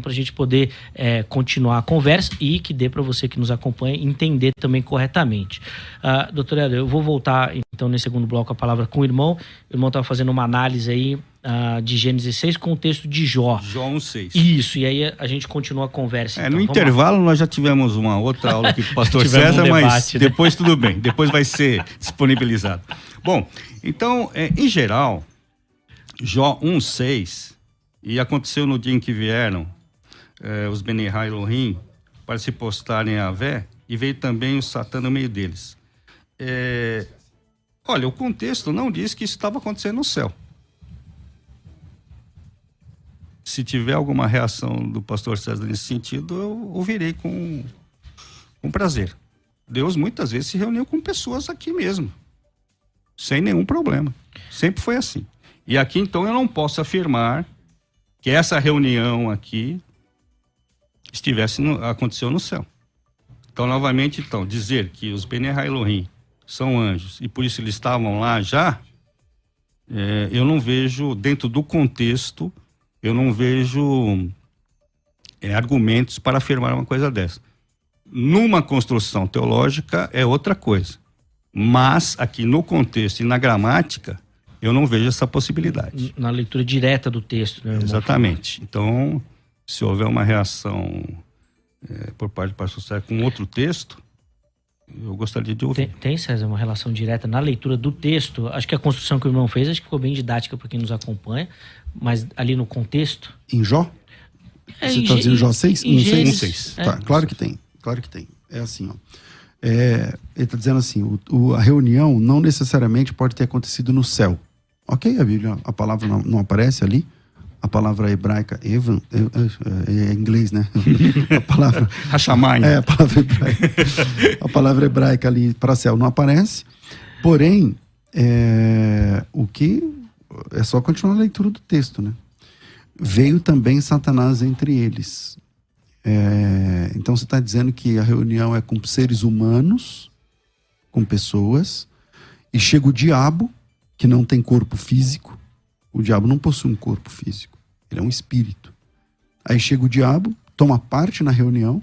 para a gente poder é, continuar a conversa e que dê para você que nos acompanha entender também corretamente. Uh, doutor Helder, eu vou voltar então nesse segundo bloco a palavra com o irmão. O irmão estava fazendo uma análise aí uh, de Gênesis 6 com o texto de Jó. Jó 1,6. Isso, e aí a gente continua a conversa. É, então. No Vamos intervalo lá. nós já tivemos uma outra aula aqui com o <laughs> pastor César, um debate, mas né? depois tudo bem, depois vai ser disponibilizado. Bom, então, é, em geral, Jó 1,6 e aconteceu no dia em que vieram eh, os Benihai Elohim para se postarem a Vé, e veio também o Satã no meio deles. É, olha, o contexto não diz que isso estava acontecendo no céu. Se tiver alguma reação do pastor César nesse sentido, eu ouvirei com, com prazer. Deus muitas vezes se reuniu com pessoas aqui mesmo, sem nenhum problema. Sempre foi assim. E aqui então eu não posso afirmar que essa reunião aqui estivesse no, aconteceu no céu. Então, novamente, então, dizer que os Bene Elohim são anjos e por isso eles estavam lá já, é, eu não vejo, dentro do contexto, eu não vejo é, argumentos para afirmar uma coisa dessa. Numa construção teológica é outra coisa. Mas aqui no contexto e na gramática, eu não vejo essa possibilidade. Na leitura direta do texto, né? Exatamente. Então, se houver uma reação é, por parte do pastor Sérgio com outro texto, eu gostaria de ouvir. Tem, tem, César, uma relação direta na leitura do texto. Acho que a construção que o irmão fez, acho que ficou bem didática para quem nos acompanha, mas ali no contexto. Em Jó? É, Você está dizendo Jó 6? Em 6? 6. É. Tá, claro que tem. Claro que tem. É assim, ó. É, ele está dizendo assim: o, o, a reunião não necessariamente pode ter acontecido no céu. Ok, a Bíblia, a palavra não, não aparece ali. A palavra hebraica, evan, é, é, é inglês, né? <laughs> A palavra. Hashamayim. É, a palavra hebraica. A palavra hebraica ali para céu não aparece. Porém, é, o que é só continuar a leitura do texto, né? Veio também Satanás entre eles. É, então você está dizendo que a reunião é com seres humanos, com pessoas, e chega o diabo, que não tem corpo físico. O diabo não possui um corpo físico, ele é um espírito. Aí chega o diabo, toma parte na reunião,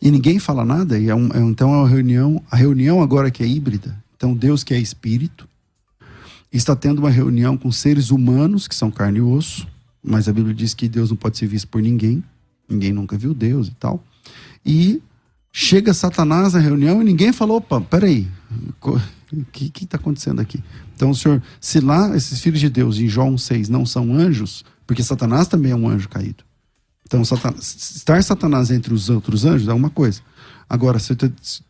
e ninguém fala nada. E é um, é, então é uma reunião, a reunião agora que é híbrida. Então Deus que é espírito está tendo uma reunião com seres humanos que são carne e osso, mas a Bíblia diz que Deus não pode ser visto por ninguém. Ninguém nunca viu Deus e tal. E chega Satanás na reunião e ninguém falou, opa, peraí, o que está acontecendo aqui? Então, o senhor, se lá esses filhos de Deus em João 6 não são anjos, porque Satanás também é um anjo caído. Então, Satanás, estar Satanás entre os outros anjos é uma coisa. Agora, se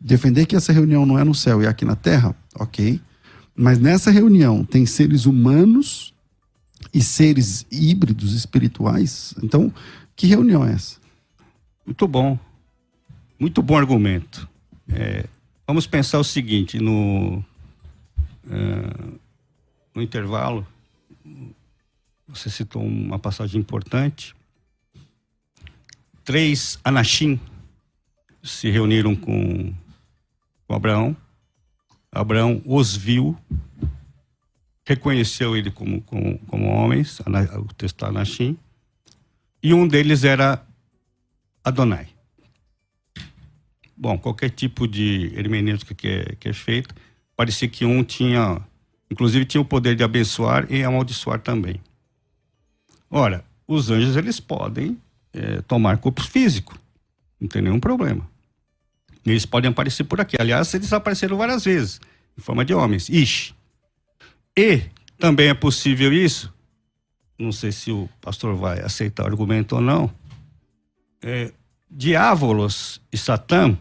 defender que essa reunião não é no céu e é aqui na terra, ok. Mas nessa reunião tem seres humanos e seres híbridos espirituais. Então, que reunião é essa? Muito bom. Muito bom argumento. É, vamos pensar o seguinte: no, é, no intervalo, você citou uma passagem importante. Três Anashim se reuniram com, com Abraão. Abraão os viu, reconheceu ele como, como, como homens, o texto Anashim, e um deles era Adonai. Bom, qualquer tipo de hermenêutica que é, que é feito, parecia que um tinha, inclusive tinha o poder de abençoar e amaldiçoar também. Ora, os anjos eles podem é, tomar corpo físico, não tem nenhum problema. Eles podem aparecer por aqui. Aliás, eles apareceram várias vezes, em forma de homens. Ixi. E também é possível isso não sei se o pastor vai aceitar o argumento ou não, é, Diávolos e Satã,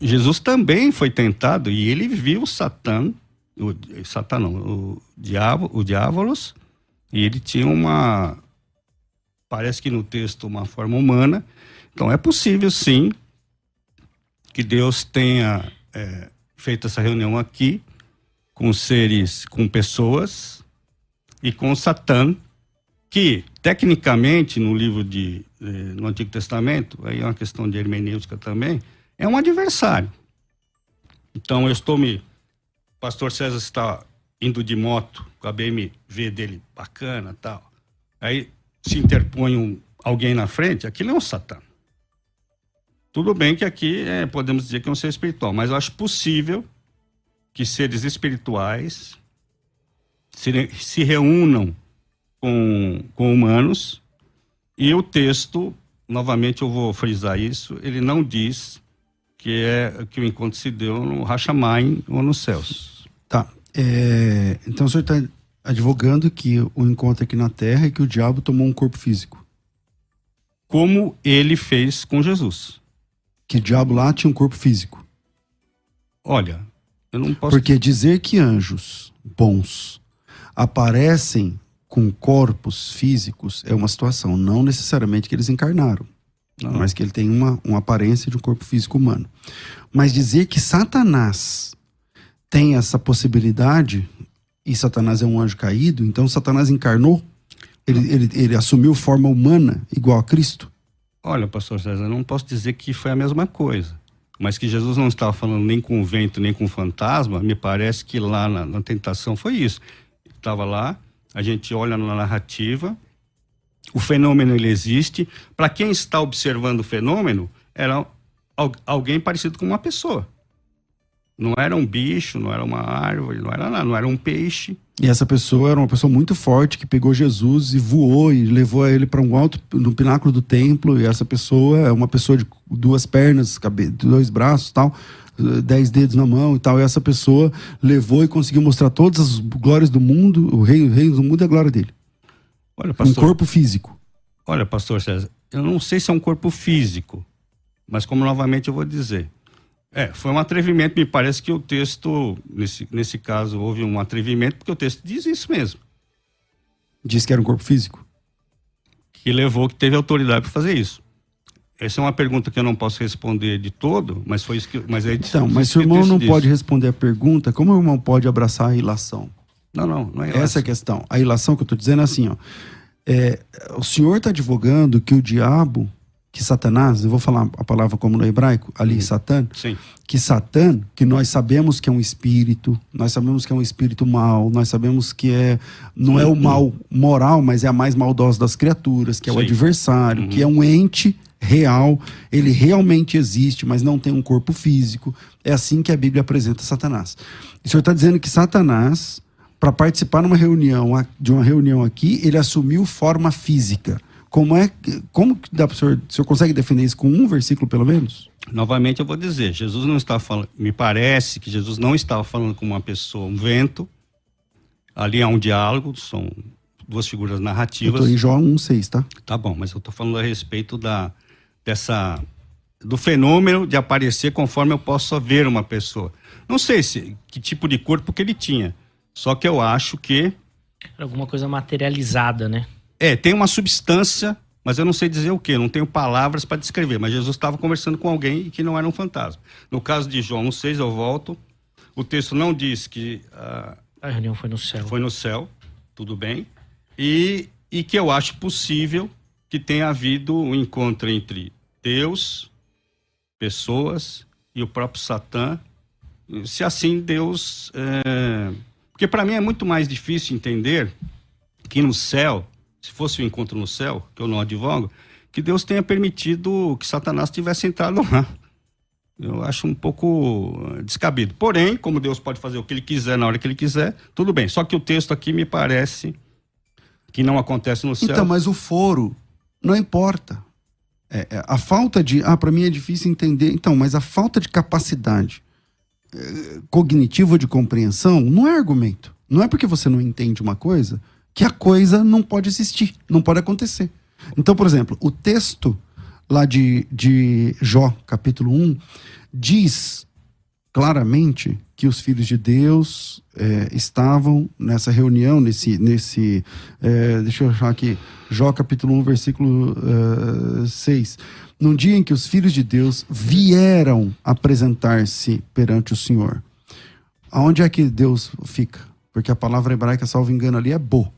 Jesus também foi tentado e ele viu Satã, o, Satã não, o, diabo, o Diávolos, e ele tinha uma, parece que no texto, uma forma humana. Então é possível sim que Deus tenha é, feito essa reunião aqui com seres, com pessoas e com Satã, que tecnicamente no livro de eh, no Antigo Testamento, aí é uma questão de hermenêutica também, é um adversário. Então eu estou me o pastor César está indo de moto com a BMW dele bacana, tal. Aí se interpõe um, alguém na frente, aquilo é um Satã. Tudo bem que aqui é, podemos dizer que é um ser espiritual, mas eu acho possível que seres espirituais se, se reúnam com, com humanos e o texto, novamente eu vou frisar isso, ele não diz que é que o encontro se deu no Rachamain ou nos céus. Tá. É, então o senhor está advogando que o encontro aqui na Terra é que o diabo tomou um corpo físico. Como ele fez com Jesus. Que o diabo lá tinha um corpo físico. Olha, eu não posso. Porque dizer que anjos bons aparecem com corpos físicos é uma situação, não necessariamente que eles encarnaram, não. mas que ele tem uma, uma aparência de um corpo físico humano. Mas dizer que Satanás tem essa possibilidade, e Satanás é um anjo caído, então Satanás encarnou, ele, ele, ele assumiu forma humana igual a Cristo? Olha, pastor César, não posso dizer que foi a mesma coisa mas que Jesus não estava falando nem com vento nem com fantasma, me parece que lá na, na tentação foi isso estava lá, a gente olha na narrativa, o fenômeno ele existe. Para quem está observando o fenômeno, era alguém parecido com uma pessoa. Não era um bicho, não era uma árvore, não era nada, não era um peixe. E essa pessoa era uma pessoa muito forte que pegou Jesus e voou e levou ele para um alto, no pináculo do templo. E essa pessoa é uma pessoa de duas pernas, dois braços, tal dez dedos na mão e tal. E essa pessoa levou e conseguiu mostrar todas as glórias do mundo, o rei, o rei do mundo é a glória dele. Olha, pastor, um corpo físico. Olha, pastor César, eu não sei se é um corpo físico, mas como novamente eu vou dizer. É, foi um atrevimento, me parece que o texto, nesse, nesse caso, houve um atrevimento, porque o texto diz isso mesmo. Diz que era um corpo físico? Que levou, que teve autoridade para fazer isso. Essa é uma pergunta que eu não posso responder de todo, mas foi isso que. Mas é então, mas se o irmão não disso. pode responder a pergunta, como o irmão pode abraçar a ilação? Não, não, não é ilação. Essa é a questão. A ilação que eu estou dizendo é assim, ó. É, o senhor está advogando que o diabo, que Satanás, eu vou falar a palavra como no hebraico, ali, uhum. Satã, Sim. que Satã, que nós sabemos que é um espírito, nós sabemos que é um espírito mau, nós sabemos que é não é o mal moral, mas é a mais maldosa das criaturas, que é Sim. o adversário, uhum. que é um ente real, ele realmente existe, mas não tem um corpo físico. É assim que a Bíblia apresenta Satanás. o senhor está dizendo que Satanás, para participar numa reunião, de uma reunião aqui, ele assumiu forma física. Como é como que dá para o senhor, o senhor consegue defender isso com um versículo pelo menos? Novamente eu vou dizer, Jesus não está falando, me parece que Jesus não estava falando com uma pessoa, um vento. Ali há um diálogo, são duas figuras narrativas. Eu estou em Jó 1:6, tá? Tá bom, mas eu estou falando a respeito da dessa do fenômeno de aparecer conforme eu possa ver uma pessoa. Não sei se que tipo de corpo que ele tinha, só que eu acho que Era alguma coisa materializada, né? É, tem uma substância, mas eu não sei dizer o que, não tenho palavras para descrever, mas Jesus estava conversando com alguém que não era um fantasma. No caso de João 6, eu volto, o texto não diz que uh, a reunião foi no céu. Foi no céu, tudo bem. E, e que eu acho possível que tenha havido um encontro entre Deus, pessoas e o próprio Satã. Se assim Deus. É... Porque para mim é muito mais difícil entender que no céu, se fosse um encontro no céu, que eu não advogo, que Deus tenha permitido que Satanás tivesse entrado lá. Eu acho um pouco descabido. Porém, como Deus pode fazer o que ele quiser na hora que ele quiser, tudo bem. Só que o texto aqui me parece que não acontece no céu. Então, mas o foro não importa. É, é, a falta de. Ah, para mim é difícil entender. Então, mas a falta de capacidade é, cognitiva de compreensão não é argumento. Não é porque você não entende uma coisa que a coisa não pode existir, não pode acontecer. Então, por exemplo, o texto lá de, de Jó, capítulo 1, diz claramente que os filhos de Deus é, estavam nessa reunião, nesse. nesse é, deixa eu achar aqui, Jó capítulo 1, versículo uh, é, 6. Num dia em que os filhos de Deus vieram apresentar-se perante o Senhor. Aonde é que Deus fica? Porque a palavra hebraica, salvo engano, ali é bo,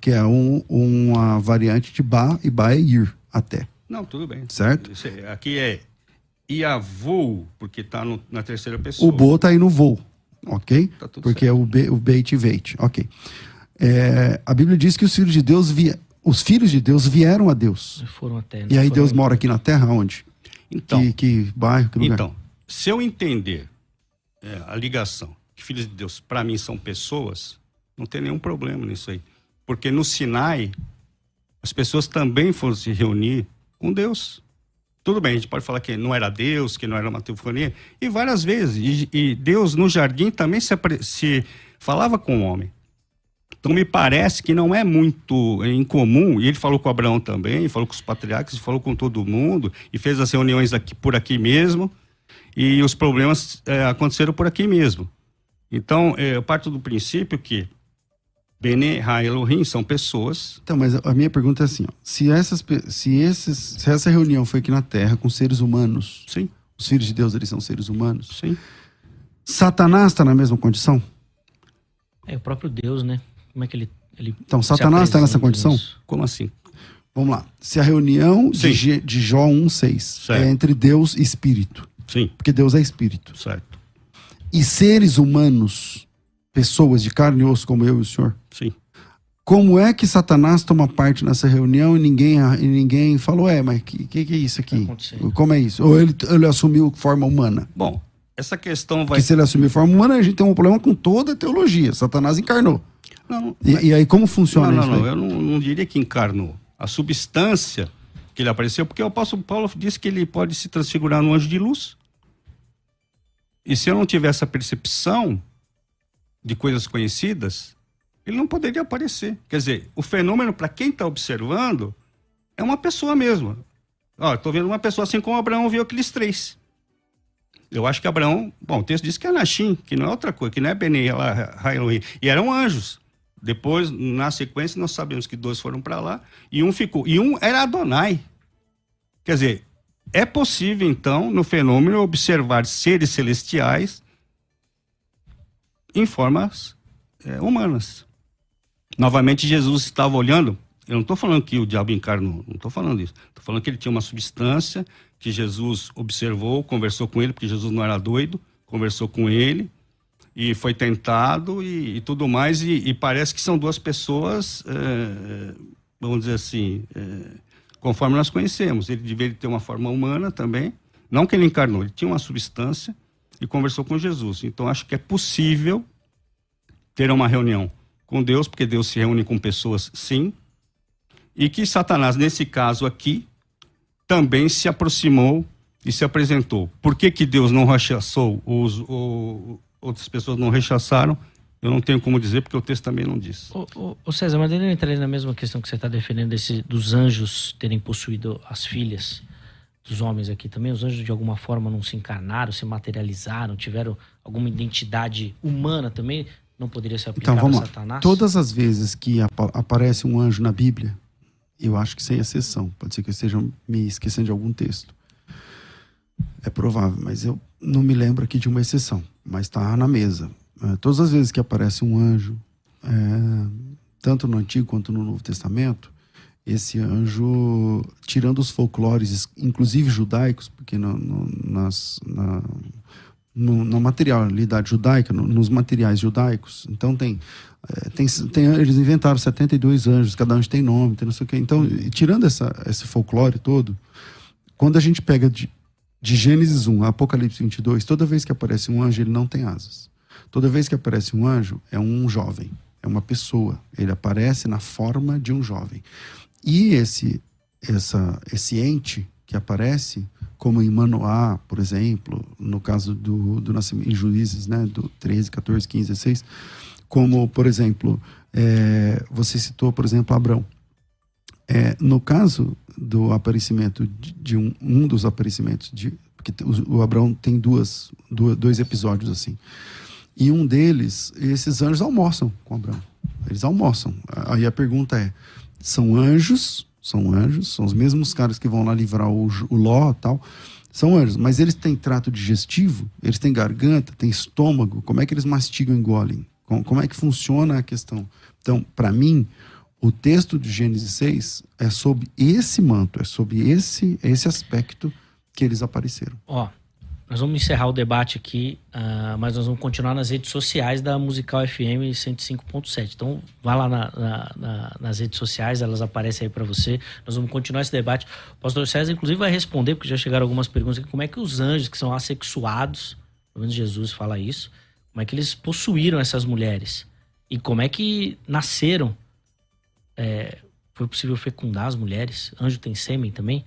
que é um, uma variante de ba, e ba é ir, até. Não, tudo bem. Certo? Aqui é voo porque está na terceira pessoa. O bo está aí no voo, ok? Tá porque certo. é o, be, o beit e veit, ok. É, a Bíblia diz que os filhos de Deus via, os filhos de Deus vieram a Deus. Foram até, e aí Deus mora aqui na Terra onde? Então, que, que bairro, que lugar? Então, se eu entender é, a ligação que filhos de Deus para mim são pessoas, não tem nenhum problema nisso aí, porque no Sinai as pessoas também foram se reunir com Deus. Tudo bem, a gente pode falar que não era Deus, que não era uma teofonia, e várias vezes. E, e Deus no jardim também se, se, falava com o homem. Então me parece que não é muito incomum, e ele falou com Abraão também, falou com os patriarcas, falou com todo mundo, e fez as reuniões aqui, por aqui mesmo, e os problemas é, aconteceram por aqui mesmo. Então, é, eu parto do princípio que Bene Ha Elohim são pessoas. Então, mas a minha pergunta é assim: ó, se, essas, se, esses, se essa reunião foi aqui na Terra com seres humanos, sim. os filhos de Deus eles são seres humanos, sim. Satanás está na mesma condição? É o próprio Deus, né? Como é que ele. ele então, Satanás está nessa condição? Isso. Como assim? Vamos lá. Se a reunião de, de Jó 1,6 é entre Deus e Espírito. Sim. Porque Deus é Espírito. Certo. E seres humanos pessoas de carne e osso como eu e o senhor? Sim. Como é que Satanás toma parte nessa reunião e ninguém, e ninguém falou, é, mas o que, que, que, é isso aqui? Tá como é isso? Ou ele, ele assumiu forma humana? Bom, essa questão vai. Porque se ele assumiu forma humana, a gente tem um problema com toda a teologia. Satanás encarnou. Não, e, mas... e aí, como funciona não, isso? Não, não, eu não, não diria que encarnou. A substância que ele apareceu, porque o apóstolo Paulo disse que ele pode se transfigurar num anjo de luz. E se eu não tiver essa percepção, de coisas conhecidas, ele não poderia aparecer. Quer dizer, o fenômeno, para quem está observando, é uma pessoa mesmo. Ó, estou vendo uma pessoa assim como Abraão viu aqueles três. Eu acho que Abraão, bom, o texto diz que é Anashim, que não é outra coisa, que não é Beni, Elohim, e eram anjos. Depois, na sequência, nós sabemos que dois foram para lá e um ficou. E um era Adonai. Quer dizer, é possível, então, no fenômeno, observar seres celestiais em formas é, humanas. Novamente, Jesus estava olhando. Eu não estou falando que o diabo encarnou, não estou falando isso. Estou falando que ele tinha uma substância que Jesus observou, conversou com ele, porque Jesus não era doido, conversou com ele e foi tentado e, e tudo mais. E, e, parece que são duas pessoas, é, vamos dizer assim, é, conforme nós conhecemos. Ele deveria ter uma forma humana também, não que ele encarnou, ele tinha uma substância e conversou com Jesus. Então acho que é possível ter uma reunião com Deus, porque Deus se reúne com pessoas, sim, e que Satanás, nesse caso aqui, também se aproximou e se apresentou. Por que, que Deus não rechaçou, os, o, outras pessoas não rechaçaram? Eu não tenho como dizer, porque o texto também não diz. O, César, mas eu entrei na mesma questão que você está defendendo, desse, dos anjos terem possuído as filhas dos homens aqui também. Os anjos, de alguma forma, não se encarnaram, se materializaram, tiveram alguma identidade humana também? Não poderia ser aplicado então, vamos a Satanás? Todas as vezes que ap aparece um anjo na Bíblia, eu acho que sem exceção, pode ser que eu esteja me esquecendo de algum texto. É provável, mas eu não me lembro aqui de uma exceção, mas está na mesa. É, todas as vezes que aparece um anjo, é, tanto no Antigo quanto no Novo Testamento, esse anjo, tirando os folclores, inclusive judaicos, porque no, no, nas, na, no, na materialidade judaica, no, nos materiais judaicos. Então tem, é, tem, tem, eles inventaram 72 anjos, cada anjo tem nome, tem não sei o quê. Então, tirando essa, esse folclore todo, quando a gente pega de, de Gênesis 1 a Apocalipse 22, toda vez que aparece um anjo, ele não tem asas. Toda vez que aparece um anjo, é um jovem, é uma pessoa. Ele aparece na forma de um jovem. E esse, essa, esse ente que aparece, como em Manoá, por exemplo, no caso do, do nascimento, em Juízes, né, do 13, 14, 15, 16, como, por exemplo, é, você citou, por exemplo, Abrão. É, no caso do aparecimento de, de um, um, dos aparecimentos, de, porque o, o Abraão tem duas, duas, dois episódios assim. E um deles, esses anjos almoçam com Abraão. Eles almoçam. Aí a pergunta é: são anjos são anjos, são os mesmos caras que vão lá livrar o, o Ló tal. São anjos, mas eles têm trato digestivo, eles têm garganta, têm estômago, como é que eles mastigam e engolem? Como, como é que funciona a questão? Então, para mim, o texto de Gênesis 6 é sobre esse manto, é sobre esse, esse aspecto que eles apareceram. Ó, nós vamos encerrar o debate aqui, uh, mas nós vamos continuar nas redes sociais da Musical FM 105.7. Então, vá lá na, na, na, nas redes sociais, elas aparecem aí para você. Nós vamos continuar esse debate. O pastor César, inclusive, vai responder, porque já chegaram algumas perguntas aqui, como é que os anjos que são assexuados, pelo menos Jesus fala isso, como é que eles possuíram essas mulheres? E como é que nasceram? É, foi possível fecundar as mulheres? Anjo tem sêmen também?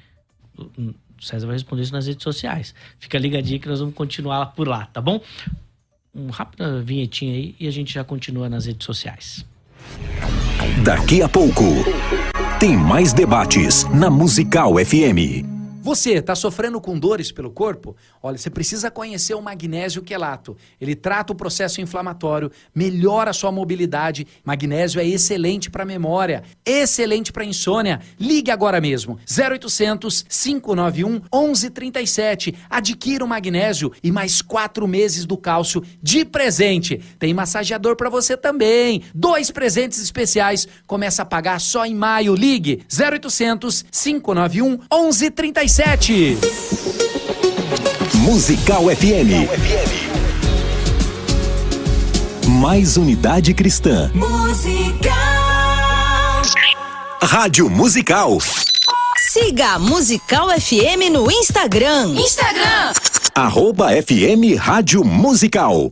César vai responder isso nas redes sociais. Fica ligadinho que nós vamos continuar por lá, tá bom? Um rápido vinhetinha aí e a gente já continua nas redes sociais. Daqui a pouco tem mais debates na Musical FM. Você está sofrendo com dores pelo corpo? Olha, você precisa conhecer o magnésio quelato. Ele trata o processo inflamatório, melhora a sua mobilidade. Magnésio é excelente para memória, excelente para insônia. Ligue agora mesmo. 0800 591 1137. Adquira o magnésio e mais quatro meses do cálcio de presente. Tem massageador para você também. Dois presentes especiais. Começa a pagar só em maio. Ligue 0800 591 1137 sete. Musical FM. Mais unidade cristã. Musical. Rádio Musical. Siga a Musical FM no Instagram. Instagram. Arroba FM Rádio Musical.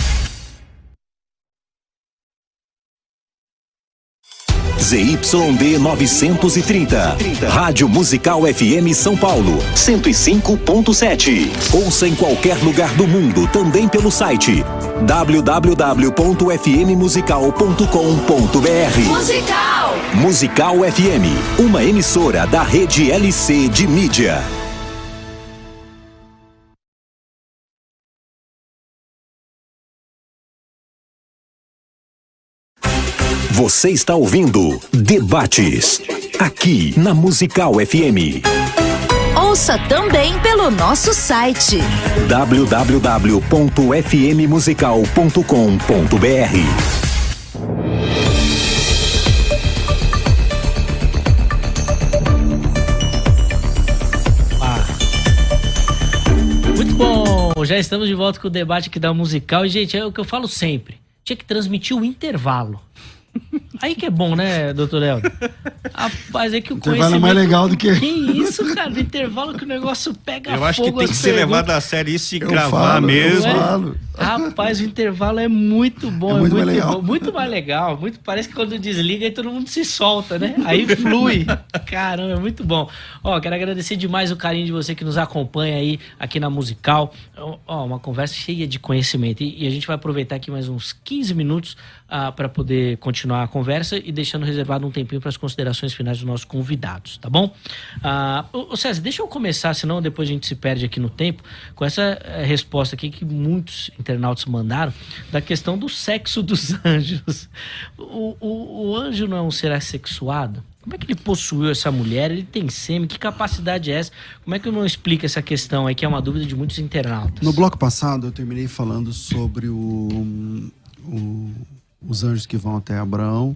ZYD 930. Rádio Musical FM São Paulo, 105.7. Ouça em qualquer lugar do mundo, também pelo site www.fmmusical.com.br. Musical. Musical FM, uma emissora da rede LC de mídia. Você está ouvindo Debates, aqui na Musical FM. Ouça também pelo nosso site www.fmmusical.com.br. Ah. Muito bom, já estamos de volta com o debate aqui da musical. E, gente, é o que eu falo sempre: tinha que transmitir o intervalo. Aí que é bom, né, doutor Helder? Rapaz, é que o intervalo é mais legal do que. Que isso, cara? No intervalo que o negócio pega Eu acho que fogo tem que ser perguntas. levado a sério isso e Eu gravar falo, eu mesmo. falo. Rapaz, o intervalo é muito bom, É é muito muito, mais legal. bom, muito mais legal. Muito, parece que quando desliga aí todo mundo se solta, né? Aí flui. Caramba, é muito bom. Ó, quero agradecer demais o carinho de você que nos acompanha aí aqui na Musical. Ó, uma conversa cheia de conhecimento. E, e a gente vai aproveitar aqui mais uns 15 minutos para poder continuar a conversa e deixando reservado um tempinho para as considerações finais dos nossos convidados, tá bom? Ah, ô César, deixa eu começar, senão depois a gente se perde aqui no tempo, com essa eh, resposta aqui que muitos internautas mandaram da questão do sexo <laughs> dos anjos. O, o, o anjo não é um ser assexuado? Como é que ele possuiu essa mulher? Ele tem sêmen? Que capacidade é essa? Como é que eu não explico essa questão aí, que é uma dúvida de muitos internautas? No bloco passado, eu terminei falando sobre o, o- os anjos que vão até Abraão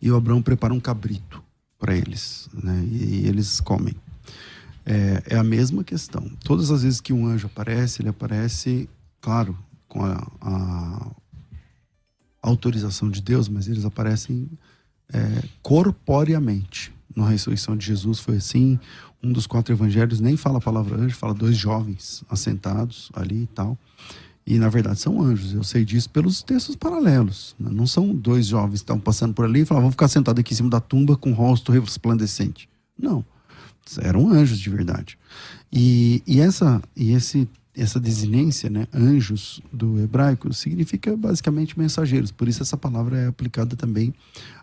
e o Abraão prepara um cabrito para eles, né? E, eles comem. É, é a mesma questão. Todas as vezes que um anjo aparece, ele aparece, claro, com a, a autorização de Deus, mas eles aparecem é, corporeamente. Na ressurreição de Jesus foi assim. Um dos quatro evangelhos nem fala a palavra anjo, fala dois jovens assentados ali e tal. E na verdade são anjos. Eu sei disso pelos textos paralelos. né? Não são dois jovens que estão passando por ali e falavam, vamos ficar sentados aqui em cima da tumba com o rosto resplandecente. Não. Eram anjos de verdade. E, e essa e esse essa desinência, né, anjos do hebraico, significa basicamente mensageiros. Por isso essa palavra é aplicada também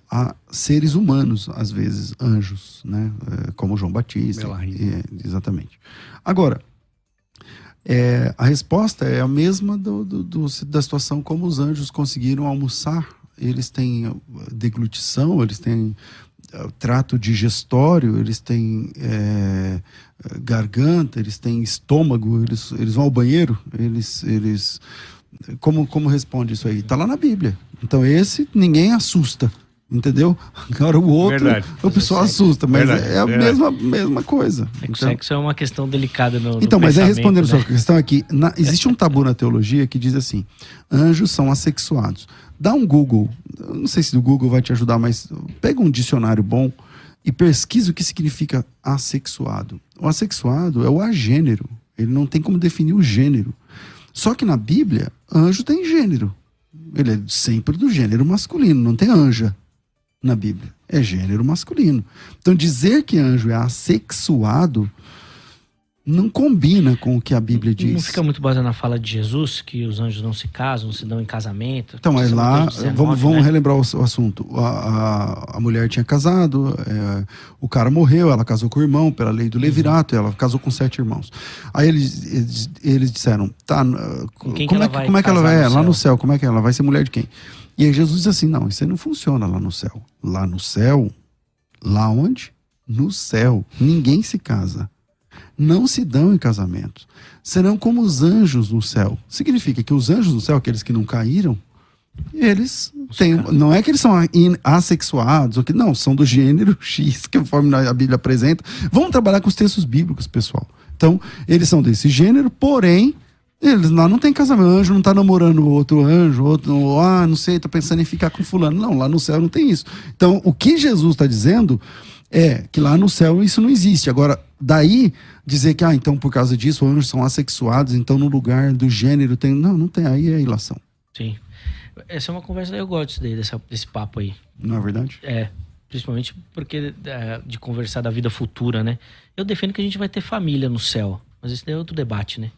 a seres humanos, às vezes anjos, né, eh, como João Batista. É, exatamente. Agora, é, a resposta é a mesma do, do- do- da situação como os anjos conseguiram almoçar. Eles têm uh, deglutição, eles têm uh, trato digestório, eles têm é, garganta, eles têm estômago, eles, eles vão ao banheiro, eles, eles como, como responde isso aí? Está lá na Bíblia. Então esse ninguém assusta. Entendeu? Agora o outro, Verdade. o pessoal assusta, mas Verdade, é a verdade. mesma, mesma coisa. É que o Então- sexo é uma questão delicada no, no então, mas aí pensamento, respondendo né? sua questão aqui, na- existe um tabu na teologia que diz assim: anjos são assexuados. Dá um Google, eu não sei se o Google vai te ajudar, mas pega um dicionário bom e pesquisa o que significa assexuado. O assexuado é o agênero, ele não tem como definir o gênero. Só que na Bíblia, anjo tem gênero. Ele é sempre do gênero masculino, não tem anja na Bíblia. É gênero masculino. Então dizer que anjo é assexuado não combina com o que a Bíblia diz. Não fica muito baseado na fala de Jesus, que os anjos não se casam, não se dão em casamento. Então, mas São lá, Mateus 19, vamos, vamos né? relembrar o, o assunto. A, a, a mulher tinha casado, é, o cara morreu, ela casou com o irmão, pela lei do Uhum. levirato, ela casou com sete irmãos. Aí eles, eles, eles disseram, tá, que como, é que, vai como é que ela vai? É, lá no céu, como é que ela vai ser mulher de quem? E aí Jesus diz assim, não, isso aí não funciona lá no céu. Lá no céu, lá onde? No céu, ninguém se casa. Não se dão em casamento. Serão como os anjos no céu. Significa que os anjos no céu, aqueles que não caíram, eles têm. Não é que eles são assexuados, ou que não, são do gênero <laughs> X, que conforme a Bíblia apresenta. Vamos trabalhar com os textos bíblicos, pessoal. Então, eles são desse gênero, porém, eles lá não tem casamento. O anjo não tá namorando outro anjo, outro, ah, não sei, tô pensando em ficar com fulano. Não, lá no céu não tem isso. Então, o que Jesus está dizendo é que lá no céu isso não existe. Agora, daí dizer que, ah, então por causa disso, anjos são assexuados, então no lugar do gênero tem. Não, não tem. Aí é ilação. Sim. Essa é uma conversa, eu gosto daí, dessa, desse papo aí. Não é verdade? É. principalmente porque é, de conversar da vida futura, né? Eu defendo que a gente vai ter família no céu, mas esse é outro debate, né?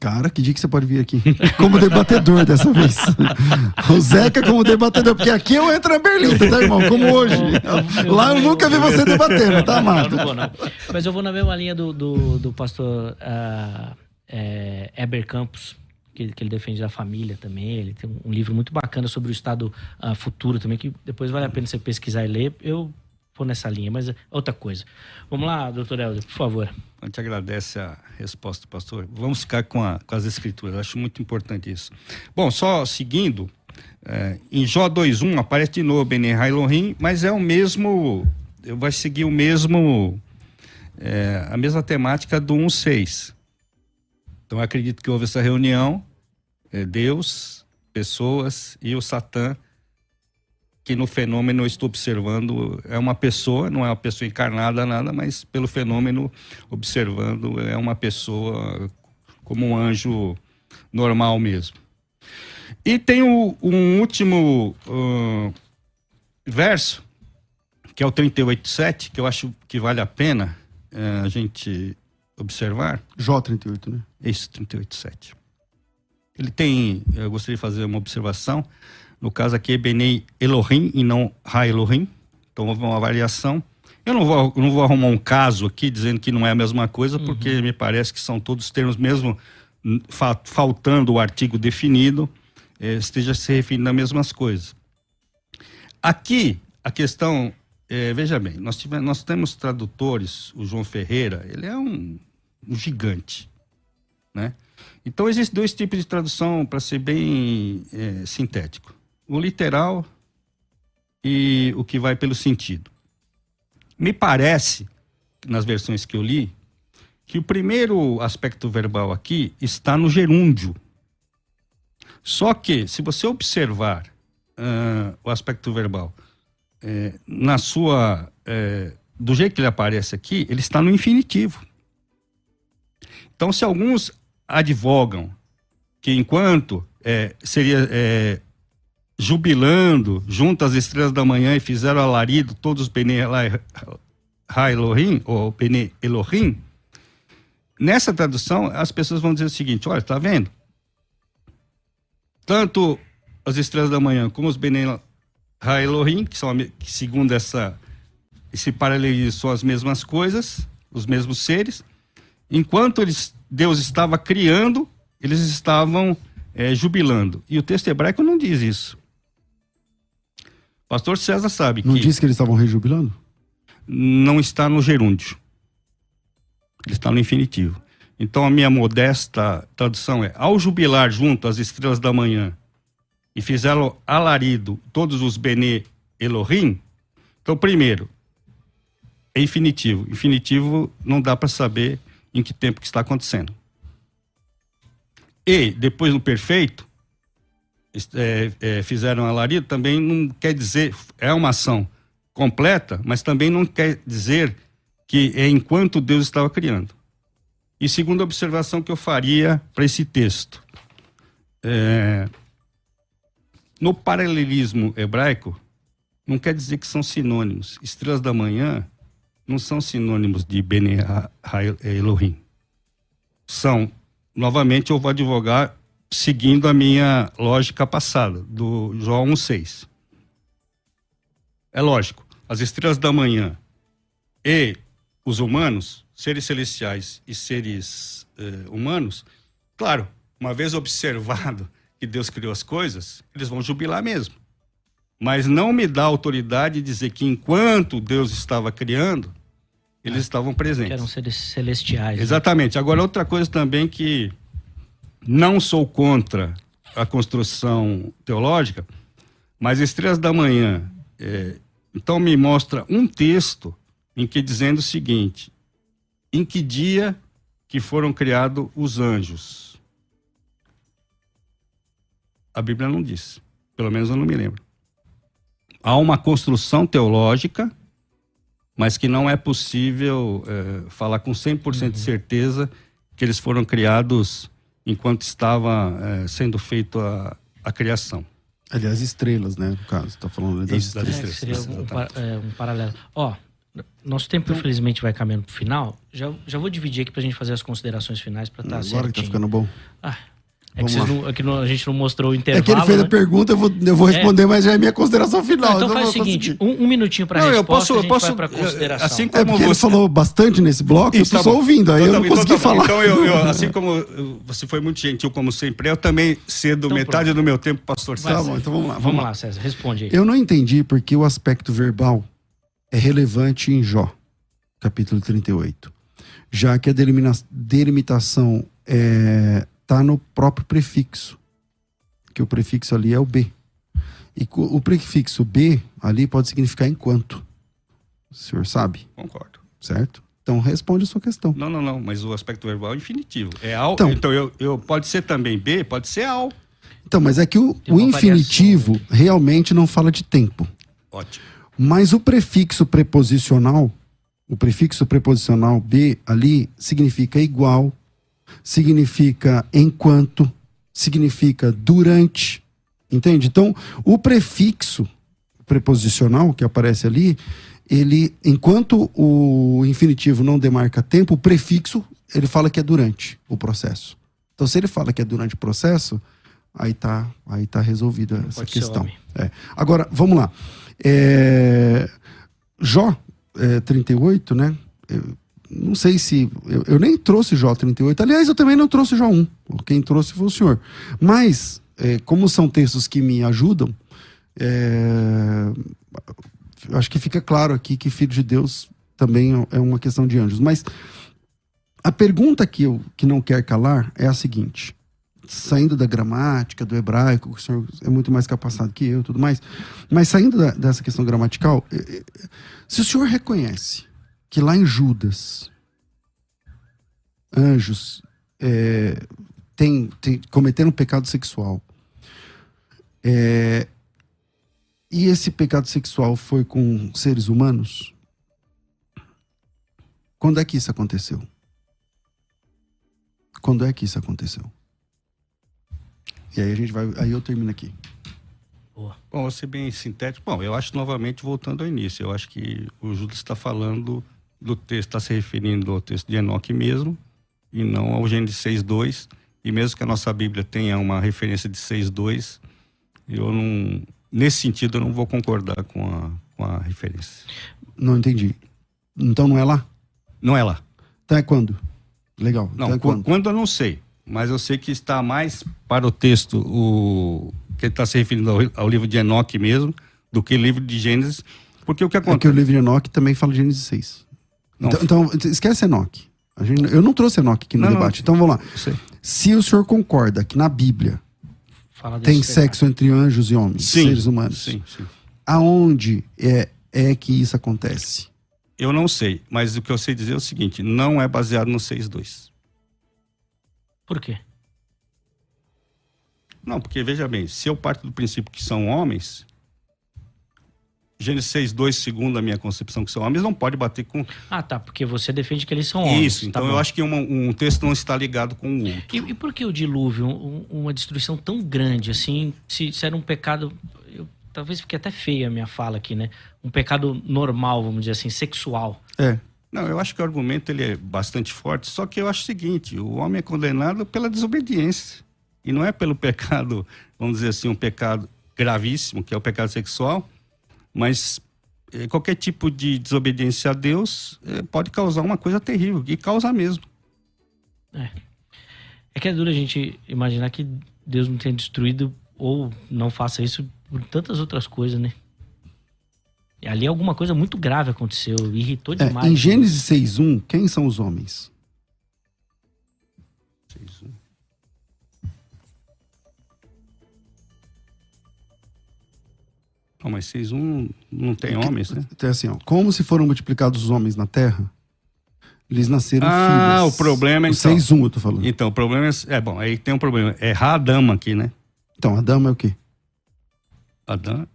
Cara, que dia que você pode vir aqui? <laughs> Como debatedor dessa vez. <laughs> o Zeca como debatedor, porque aqui eu entro na berlinda, tá, irmão? Como hoje. Lá eu nunca vi você debatendo, tá, Mato? Não, não vou, não. Mas eu vou na mesma linha do, do, do pastor uh, é, Eber Campos, que, que, ele defende da família também. Ele tem um livro muito bacana sobre o estado uh, futuro também, que depois vale a pena você pesquisar e ler. Eu nessa linha, mas é outra coisa. Vamos lá, doutor Helder, por favor. A gente agradece a resposta do pastor. Vamos ficar com, a, com as escrituras, acho muito importante isso. Bom, só seguindo, é, em Jó 2.1 aparece de novo Bene Elohim, mas é o mesmo, vai seguir o mesmo, é, a mesma temática do 1.6. Então acredito que houve essa reunião, é, Deus, pessoas e o Satã que no fenômeno eu estou observando é uma pessoa, não é uma pessoa encarnada nada, mas pelo fenômeno observando é uma pessoa como um anjo normal mesmo. E tem o, um último uh, verso, que é o 38.7, que eu acho que vale a pena uh, a gente observar. Jó 38, né? Isso, 38.7. Ele tem, eu gostaria de fazer uma observação, no caso aqui é Benei Elohim e não Ha Elohim. Então houve uma variação. Eu não vou, não vou arrumar um caso aqui dizendo que não é a mesma coisa, uhum. porque me parece que são todos termos, mesmo fa faltando o artigo definido, eh, esteja se referindo às mesmas coisas. Aqui, a questão, eh, veja bem, nós, tivemos, nós temos tradutores, o João Ferreira, ele é um, um gigante, né? Então, existem dois tipos de tradução, para ser bem é, sintético o literal e o que vai pelo sentido. Me parece, nas versões que eu li, que o primeiro aspecto verbal aqui está no gerúndio. Só que, se você observar uh, o aspecto verbal é, na sua. É, do jeito que ele aparece aqui, ele está no infinitivo. Então, se alguns advogam que enquanto é, seria jubilando junto às estrelas da manhã e fizeram alarido todos os Bene Elohim, ou Bene Elohim, nessa tradução as pessoas vão dizer o seguinte, olha, tá vendo? Tanto as estrelas da manhã como os Bene Elohim, que são que segundo essa esse paralelismo são as mesmas coisas, os mesmos seres, enquanto eles, Deus estava criando, eles estavam é, jubilando. E o texto hebraico não diz isso. Pastor César sabe Não que. Não disse que eles estavam rejubilando? Não está no gerúndio. Ele está no infinitivo. Então a minha modesta tradução é: ao jubilar junto às estrelas da manhã e fizeram alarido todos os Bene Elohim. Então, primeiro, é infinitivo. Infinitivo não dá para saber em que tempo que está acontecendo. E depois no perfeito, é, é, fizeram alarido, também não quer dizer, é uma ação completa, mas também não quer dizer que é enquanto Deus estava criando. E segunda observação que eu faria para esse texto, é, no paralelismo hebraico, não quer dizer que são sinônimos. Estrelas da manhã não são sinônimos de Bene Elohim. São, novamente, eu vou advogar seguindo a minha lógica passada, do João 1,6. É lógico, as estrelas da manhã e os humanos, seres celestiais e seres eh, humanos, claro, uma vez observado que Deus criou as coisas, eles vão jubilar mesmo. Mas não me dá autoridade de dizer que enquanto Deus estava criando, eles é, estavam presentes. eram seres celestiais. Né? Exatamente. Né? Agora, outra coisa também que não sou contra a construção teológica, mas Estrelas da Manhã, é, então me mostra um texto em que dizendo o seguinte: em que dia que foram criados os anjos? A Bíblia não diz, pelo menos eu não me lembro. Há uma construção teológica, mas que não é possível é, falar com 100% uhum. de certeza que eles foram criados enquanto estava é, sendo feita a, a, criação. Aliás, estrelas, né? No caso, tá falando das Isso, das estrelas. É, um, par- é, um paralelo. Ó, nosso tempo, infelizmente, vai caminhando pro final. Já, já vou dividir aqui pra gente fazer as considerações finais pra estar Agora certinho. que tá ficando bom. Ah, é que, Vamos não, é que não- a gente não mostrou o É intervalo. que ele fez né? a pergunta, eu vou, eu vou responder, mas já é minha consideração final. Então eu não faz o seguinte, um, um minutinho pra Não, eu resposta, posso- a gente posso- vai pra eu- consideração. assim É como porque ele você- falou bastante nesse bloco, eu tô Tá ouvindo, aí Então eu tá não bom, consegui então tá falar. Então, eu, eu- assim <laughs> como eu- você foi muito gentil, como sempre, eu também cedo Então metade pronto. do meu tempo, pastor Tá César. bom, então vamos lá. Vamos lá, César, responde aí. Eu não entendi porque o aspecto verbal é relevante em Jó, capítulo 38. Já que a delimitação está no próprio prefixo, que o prefixo ali é o B. E o prefixo B ali pode significar enquanto. O senhor sabe, Concordo. certo? Então responde a sua questão. Não, não, não, mas o aspecto verbal é infinitivo. É ao, Então- então, eu, eu, pode ser também B, pode ser ao. Então, mas é que o, Tem o infinitivo realmente não fala de tempo. Ótimo. Mas o prefixo preposicional, o prefixo preposicional B ali significa igual, significa enquanto, significa durante, entende? Então, o prefixo preposicional que aparece ali, ele, enquanto o infinitivo não demarca tempo, o prefixo ele fala que é durante o processo. Então, se ele fala que é durante o processo, aí tá, aí tá resolvida essa questão. É. Agora, vamos lá. É, Jó é, 38, né? Não sei se. Eu, eu nem trouxe Jó 38. Aliás, eu também não trouxe Jó 1. Quem trouxe foi o senhor. Mas, é, como são textos que me ajudam, é, acho que fica claro aqui que filho de Deus também é uma questão de anjos. Mas a pergunta que eu que não quer calar é a seguinte: saindo da gramática, do hebraico, o senhor é muito mais capacitado que eu tudo mais, mas saindo da- dessa questão gramatical, eh, eh, se o senhor reconhece que lá em Judas, anjos eh, tem, tem, cometeram um pecado sexual, eh, e esse pecado sexual foi com seres humanos, quando é que isso aconteceu? Quando é que isso aconteceu? E aí a gente vai. Aí eu termino aqui. Bom, vou ser bem sintético. Bom, eu acho novamente, voltando ao início, eu acho que o Judas está falando do texto, está se referindo ao texto de Enoque mesmo, e não ao Gênesis 6.2. E mesmo que a nossa Bíblia tenha uma referência de 6.2, eu não. Nesse sentido, eu não vou concordar com a, com a referência. Não entendi. Então não é lá? Não é lá. Então é quando? Legal. Não, então é qu- quando? quando eu não sei, mas eu sei que está mais para o texto o que ele está se referindo ao, ao livro de Enoque mesmo, do que o livro de Gênesis, porque o que É que acontece? o livro de Enoque também fala de Gênesis 6. Não, Então, então, esquece Enoque. A gente, eu não trouxe Enoque aqui no Não, não. debate. Então vamos lá. sei. Se o senhor concorda que na Bíblia Fala tem sexo entre anjos e homens, Sim, seres humanos, Sim, sim. aonde é, é que isso acontece? Eu não sei, mas o que eu sei dizer é o seguinte: não é baseado no 6.2. pecado. Por quê? Não, porque veja bem, se eu parto do princípio que são homens, Gênesis 6.2, segundo a minha concepção que são homens, não pode bater com Ah, tá, porque você defende que eles são homens. isso. tá Então bom. eu acho que uma- um texto não está ligado com o outro. E, e por que o dilúvio, um- uma destruição tão grande assim, se, se era um pecado, eu- talvez fique até feia a minha fala aqui, né? Um pecado normal, vamos dizer assim, sexual. É. Não, eu acho que o argumento ele é bastante forte, só que eu acho o seguinte, o homem é condenado pela desobediência. E não é pelo pecado, vamos dizer assim, um pecado gravíssimo, que é o pecado sexual, mas eh, qualquer tipo de desobediência a Deus eh, pode causar uma coisa terrível, e causa mesmo. É que é duro a gente imaginar que Deus não tenha destruído ou não faça isso por tantas outras coisas, né? E ali alguma coisa muito grave aconteceu, irritou É, demais. em Gênesis 6.1, quem são os homens? Não, mas vocês um não tem homens, né? Então, assim, ó, como se foram multiplicados os homens na terra, eles nasceram Ah, filhos. o problema é O então. 6.1 eu tô falando. Então, o problema é, é bom, aí tem um problema, é Radama aqui, né? Então, Adão é o quê? Adão,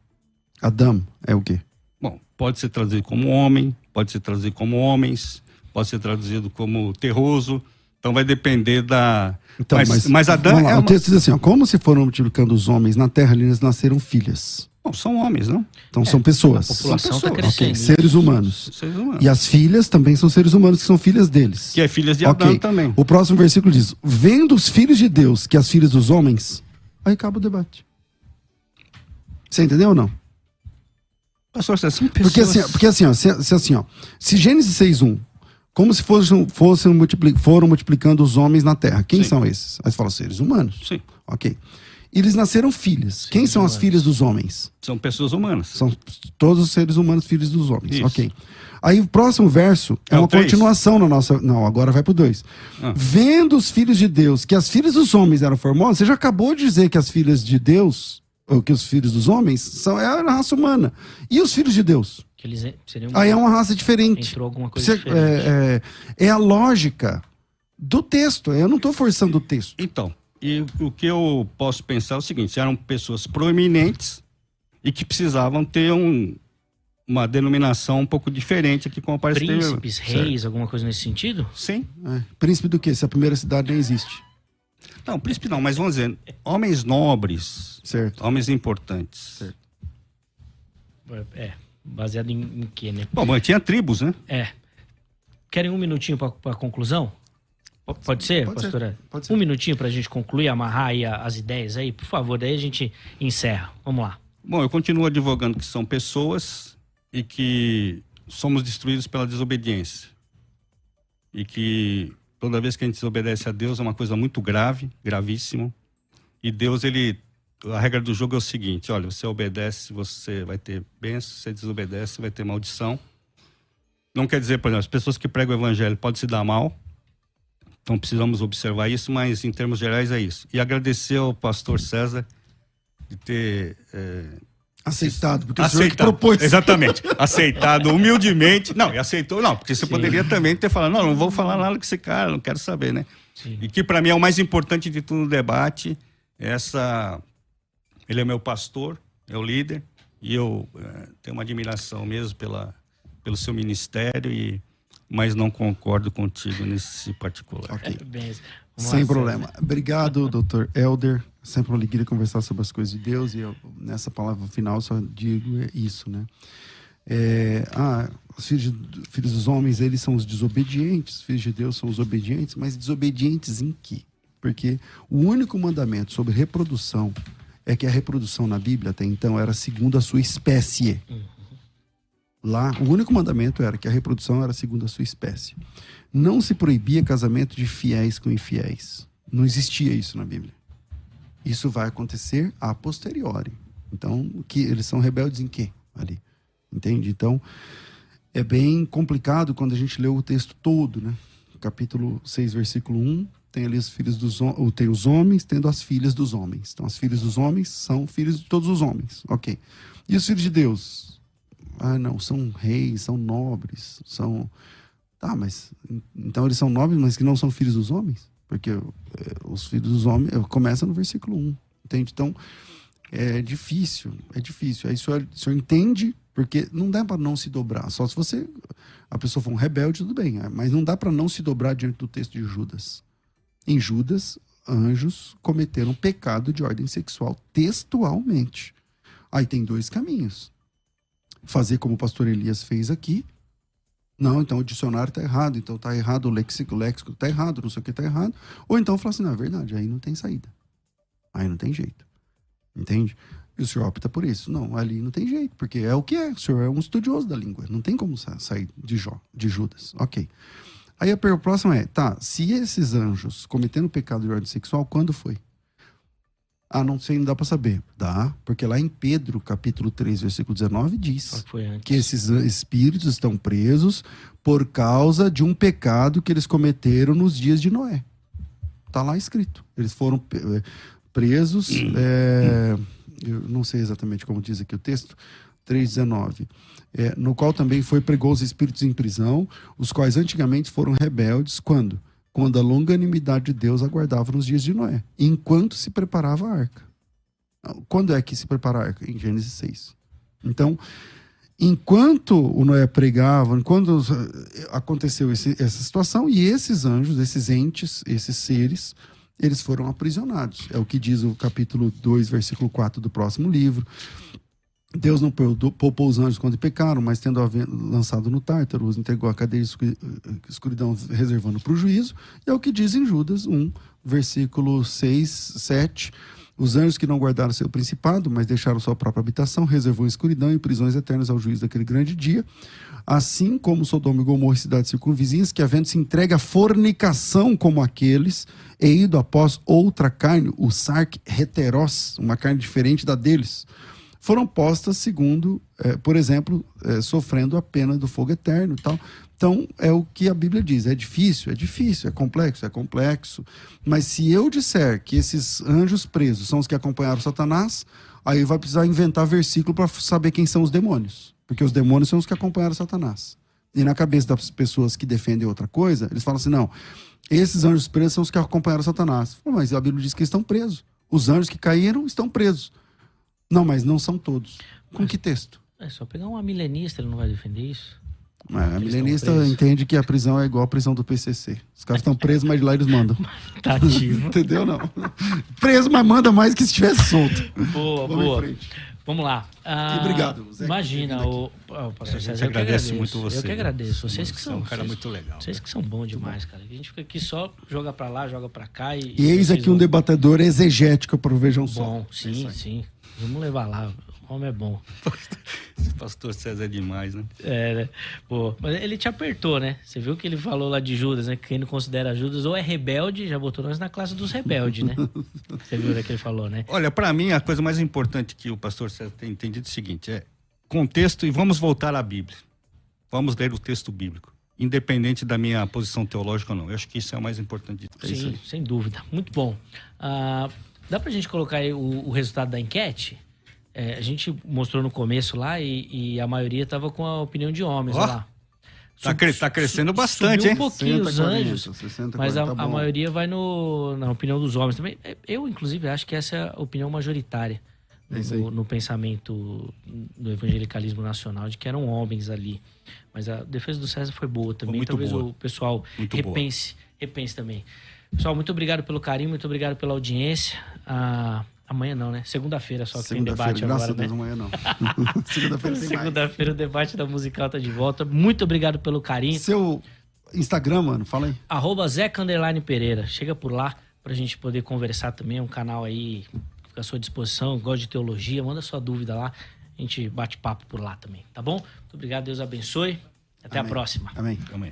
Adão é o quê? Bom, pode ser traduzido como homem, pode ser traduzido como homens, pode ser traduzido como terroso, Então vai depender da. Então, mas, mas, mas lá, é O uma... texto diz assim: ó, como se foram multiplicando os homens na terra, eles nasceram filhas. Bom, são homens, não? Então são pessoas. A população está pessoas. crescendo. Ok, seres humanos. Seres humanos. E as filhas também são seres humanos que são filhas deles. Que é filhas de Ok. Adão também. O próximo versículo diz: Vendo os filhos de Deus que as filhas dos homens, aí acaba o debate. Você entendeu ou não? Pastor, são pessoas. Porque assim, porque assim, ó, se, se assim, ó, se Gênesis 6:1, como se fossem, fossem multipli- foram multiplicando os homens na terra. Quem Sim. são esses? Aí você fala seres humanos. Sim, OK. Eles nasceram filhas. Quem são as humanos. filhas dos homens? são pessoas humanas. São todos os seres humanos filhos dos homens. Isso. Ok. Aí o próximo verso é, É uma três? continuação na nossa. Não, agora vai pro 2. Ah. Vendo os filhos de Deus que as filhas dos homens eram formosas, você já acabou de dizer que as filhas de Deus, ou que os filhos dos homens, são, é a raça humana. E os filhos de Deus? Que eles seriam Aí é uma raça diferente. entrou alguma coisa Você- diferente. é, é, é a lógica do texto. Eu não estou forçando o texto. Então, e o que eu posso pensar é o seguinte: eram pessoas proeminentes e que precisavam ter um, uma denominação um pouco diferente aqui com a parte Príncipes, reis, alguma coisa nesse sentido? Sim. É. Príncipe do quê? Se a primeira cidade nem existe. Não, príncipe não, mas vamos dizer, homens nobres, Certo. homens importantes. É, baseado em, em quê, né? Bom, mas tinha tribos, né? É. Querem um minutinho para a conclusão? Pode ser, Pode ser, pastora? pode ser. Um minutinho para a gente concluir, amarrar aí as ideias aí, por favor. Daí a gente encerra. Vamos lá. Bom, eu continuo advogando que são pessoas e que somos destruídos pela desobediência. E que toda vez que a gente desobedece a Deus é uma coisa muito grave, gravíssimo. E Deus, ele. A regra do jogo é o seguinte: olha, você obedece, você vai ter bênção, você desobedece, vai ter maldição. Não quer dizer, por exemplo, as pessoas que pregam o evangelho podem se dar mal. Então precisamos observar isso, mas em termos gerais é isso. E agradecer ao pastor César de ter eh, Aceitado, porque o senhor que aceitado. propôs. Exatamente. <laughs> aceitado humildemente. Não, e aceitou, não, porque você Sim. poderia também ter falado, não, não vou falar nada com esse cara, não quero saber, né? Sim. E que para mim é o mais importante de tudo no debate, é essa ele é meu pastor, é o líder, e eu eh, tenho uma admiração mesmo pela pelo seu ministério e mas não concordo contigo nesse particular. Ok. Bem, vamos Sem problema. Obrigado, <laughs> doutor Elder. Sempre uma alegria conversar sobre as coisas de Deus. E eu, nessa palavra final, só digo é isso, né? É, ah, os filhos, de- filhos dos homens, eles são os desobedientes. Os filhos de Deus são os obedientes. Mas desobedientes em quê? Porque o único mandamento sobre reprodução é que a reprodução na Bíblia até então era segundo a sua espécie. Lá, o único mandamento era que a reprodução era segundo a sua espécie. Não se proibia casamento de fiéis com infiéis. Não existia isso na Bíblia. Isso vai acontecer a posteriori. Então, que eles são rebeldes em quê? Ali. Entende? Então, é bem complicado quando a gente lê o texto todo, né? Capítulo 6, versículo 1, tem ali os filhos dos ou tem os homens tendo as filhas dos homens. Então, as filhas dos homens são filhos de todos os homens. OK. E os filhos de Deus? Ah, não, são reis, são nobres, são Tá, mas então eles são nobres, mas que não são filhos dos homens? Porque eh, os filhos dos homens eh, começa no versículo 1, entende? Então é difícil, é difícil. Aí o senhor, o senhor entende, porque não dá para não se dobrar. Só se você a pessoa for um rebelde, tudo bem, eh, mas não dá para não se dobrar diante do texto de Judas. Em Judas, anjos cometeram pecado de ordem sexual textualmente. Aí tem dois caminhos. Fazer como o pastor Elias fez aqui, não, então o dicionário está errado, então está errado o léxico, o léxico está errado, não sei o que está errado. Ou então falar assim, não, é verdade, aí não tem saída. Aí não tem jeito. Entende? E o senhor opta por isso. Não, ali não tem jeito, porque é o que é. O senhor é um estudioso da língua. Não tem como sa- sair de Jó, de Judas. Ok. Aí a próxima é, tá, se esses anjos cometendo pecado de ordem sexual, quando foi? Ah, não sei, não dá para saber. Dá, porque lá em Pedro, capítulo 3, versículo 19, diz que esses espíritos estão presos por causa de um pecado que eles cometeram nos dias de Noé. Está lá escrito. Eles foram eh, presos, é, eu não sei exatamente como diz aqui o texto, 3,19, é, no qual também foi pregou os espíritos em prisão, os quais antigamente foram rebeldes, quando? Quando a longanimidade de Deus aguardava nos dias de Noé, enquanto se preparava a arca. Quando é que se prepara a arca? Em Gênesis 6. Então, enquanto o Noé pregava, enquanto aconteceu esse, essa situação, e esses anjos, esses entes, esses seres, eles foram aprisionados. É o que diz o capítulo 2, versículo 4 do próximo livro. Deus não poupou os anjos quando pecaram, mas tendo lançado no Tártaro, os entregou à cadeia de escuridão, reservando para o juízo. E é o que diz em Judas 1, versículo 6, 7. Os anjos que não guardaram seu principado, mas deixaram sua própria habitação, reservou escuridão e prisões eternas ao juízo daquele grande dia. Assim como Sodoma e Gomorra e cidades circunvizinhas, que havendo se entregue à fornicação como aqueles, e ido após outra carne, o sark heteros, uma carne diferente da deles foram postas segundo, é, por exemplo, é, sofrendo a pena do fogo eterno tal. Então, é o que a Bíblia diz. É difícil, é difícil, é complexo, é complexo. Mas se eu disser que esses anjos presos são os que acompanharam Satanás, aí vai precisar inventar versículo para saber quem são os demônios. Porque os demônios são os que acompanharam Satanás. E na cabeça das pessoas que defendem outra coisa, eles falam assim: não, esses anjos presos são os que acompanharam Satanás. Mas a Bíblia diz que estão presos. Os anjos que caíram estão presos. Não, mas não são todos. Com mas, que texto? É só pegar uma milenista, ele não vai defender isso? É, a milenista entende que a prisão é igual a prisão do PCC. Os caras estão presos, mas de lá eles mandam. <laughs> tá ativo. Entendeu? Não. Preso, mas manda mais que se estivesse solto. Boa, Vamos boa. Vamos lá. Ah, obrigado. Zé, imagina, o, o pastor César, eu que agradeço muito você. Eu que agradeço. Vocês que são. um cara vocês, muito legal. Vocês que são bons demais, cara. A gente fica aqui só, joga pra lá, joga pra cá. E, e eis aqui um debatedor exegético para o Vejam Só. Bom, sim, sim. Vamos levar lá. O homem é bom. <laughs> Pastor César é demais, né? É, né? Pô, mas ele te apertou, né? Você viu que ele falou lá de Judas, né? Quem não considera Judas ou é rebelde, já botou nós na classe dos rebeldes, né? <laughs> Você viu o que ele falou, né? Olha, para mim, a coisa mais importante que o pastor César tem entendido é o seguinte: é contexto e vamos voltar à Bíblia. Vamos ler o texto bíblico independente da minha posição teológica ou não. Eu acho que isso é o mais importante de tudo. Sim, sem dúvida. Muito bom. Uh, Dá pra gente colocar aí o, o resultado da enquete? É, a gente mostrou no começo lá e, e, a maioria tava com a opinião de homens, oh. lá. Tá, cre tá crescendo bastante, hein? um pouquinho 60, os anjos, 40, 60, mas a, tá a, maioria vai no, na opinião dos homens também. É, eu, inclusive, acho que essa é a opinião majoritária é no, no, pensamento do evangelicalismo nacional, de que eram homens ali. Mas a defesa do César foi boa também. Foi Talvez boa. o pessoal muito repense, boa. repense também. Pessoal, muito obrigado pelo carinho, muito obrigado pela audiência. Ah, amanhã não, né? Segunda-feira só que tem debate agora, graças né? Deus, amanhã não. <laughs> Segunda-feira tem Segunda-feira o debate da musical tá de volta. Muito obrigado pelo carinho. Seu Instagram, mano, fala aí. Arroba Zé Candeline Pereira. Chega por lá pra gente poder conversar também. É um canal aí fica à sua disposição. Gosta de teologia, manda sua dúvida lá. A gente bate papo por lá também, tá bom? Muito obrigado, Deus abençoe. Até Amém. a próxima. Amém. Amém.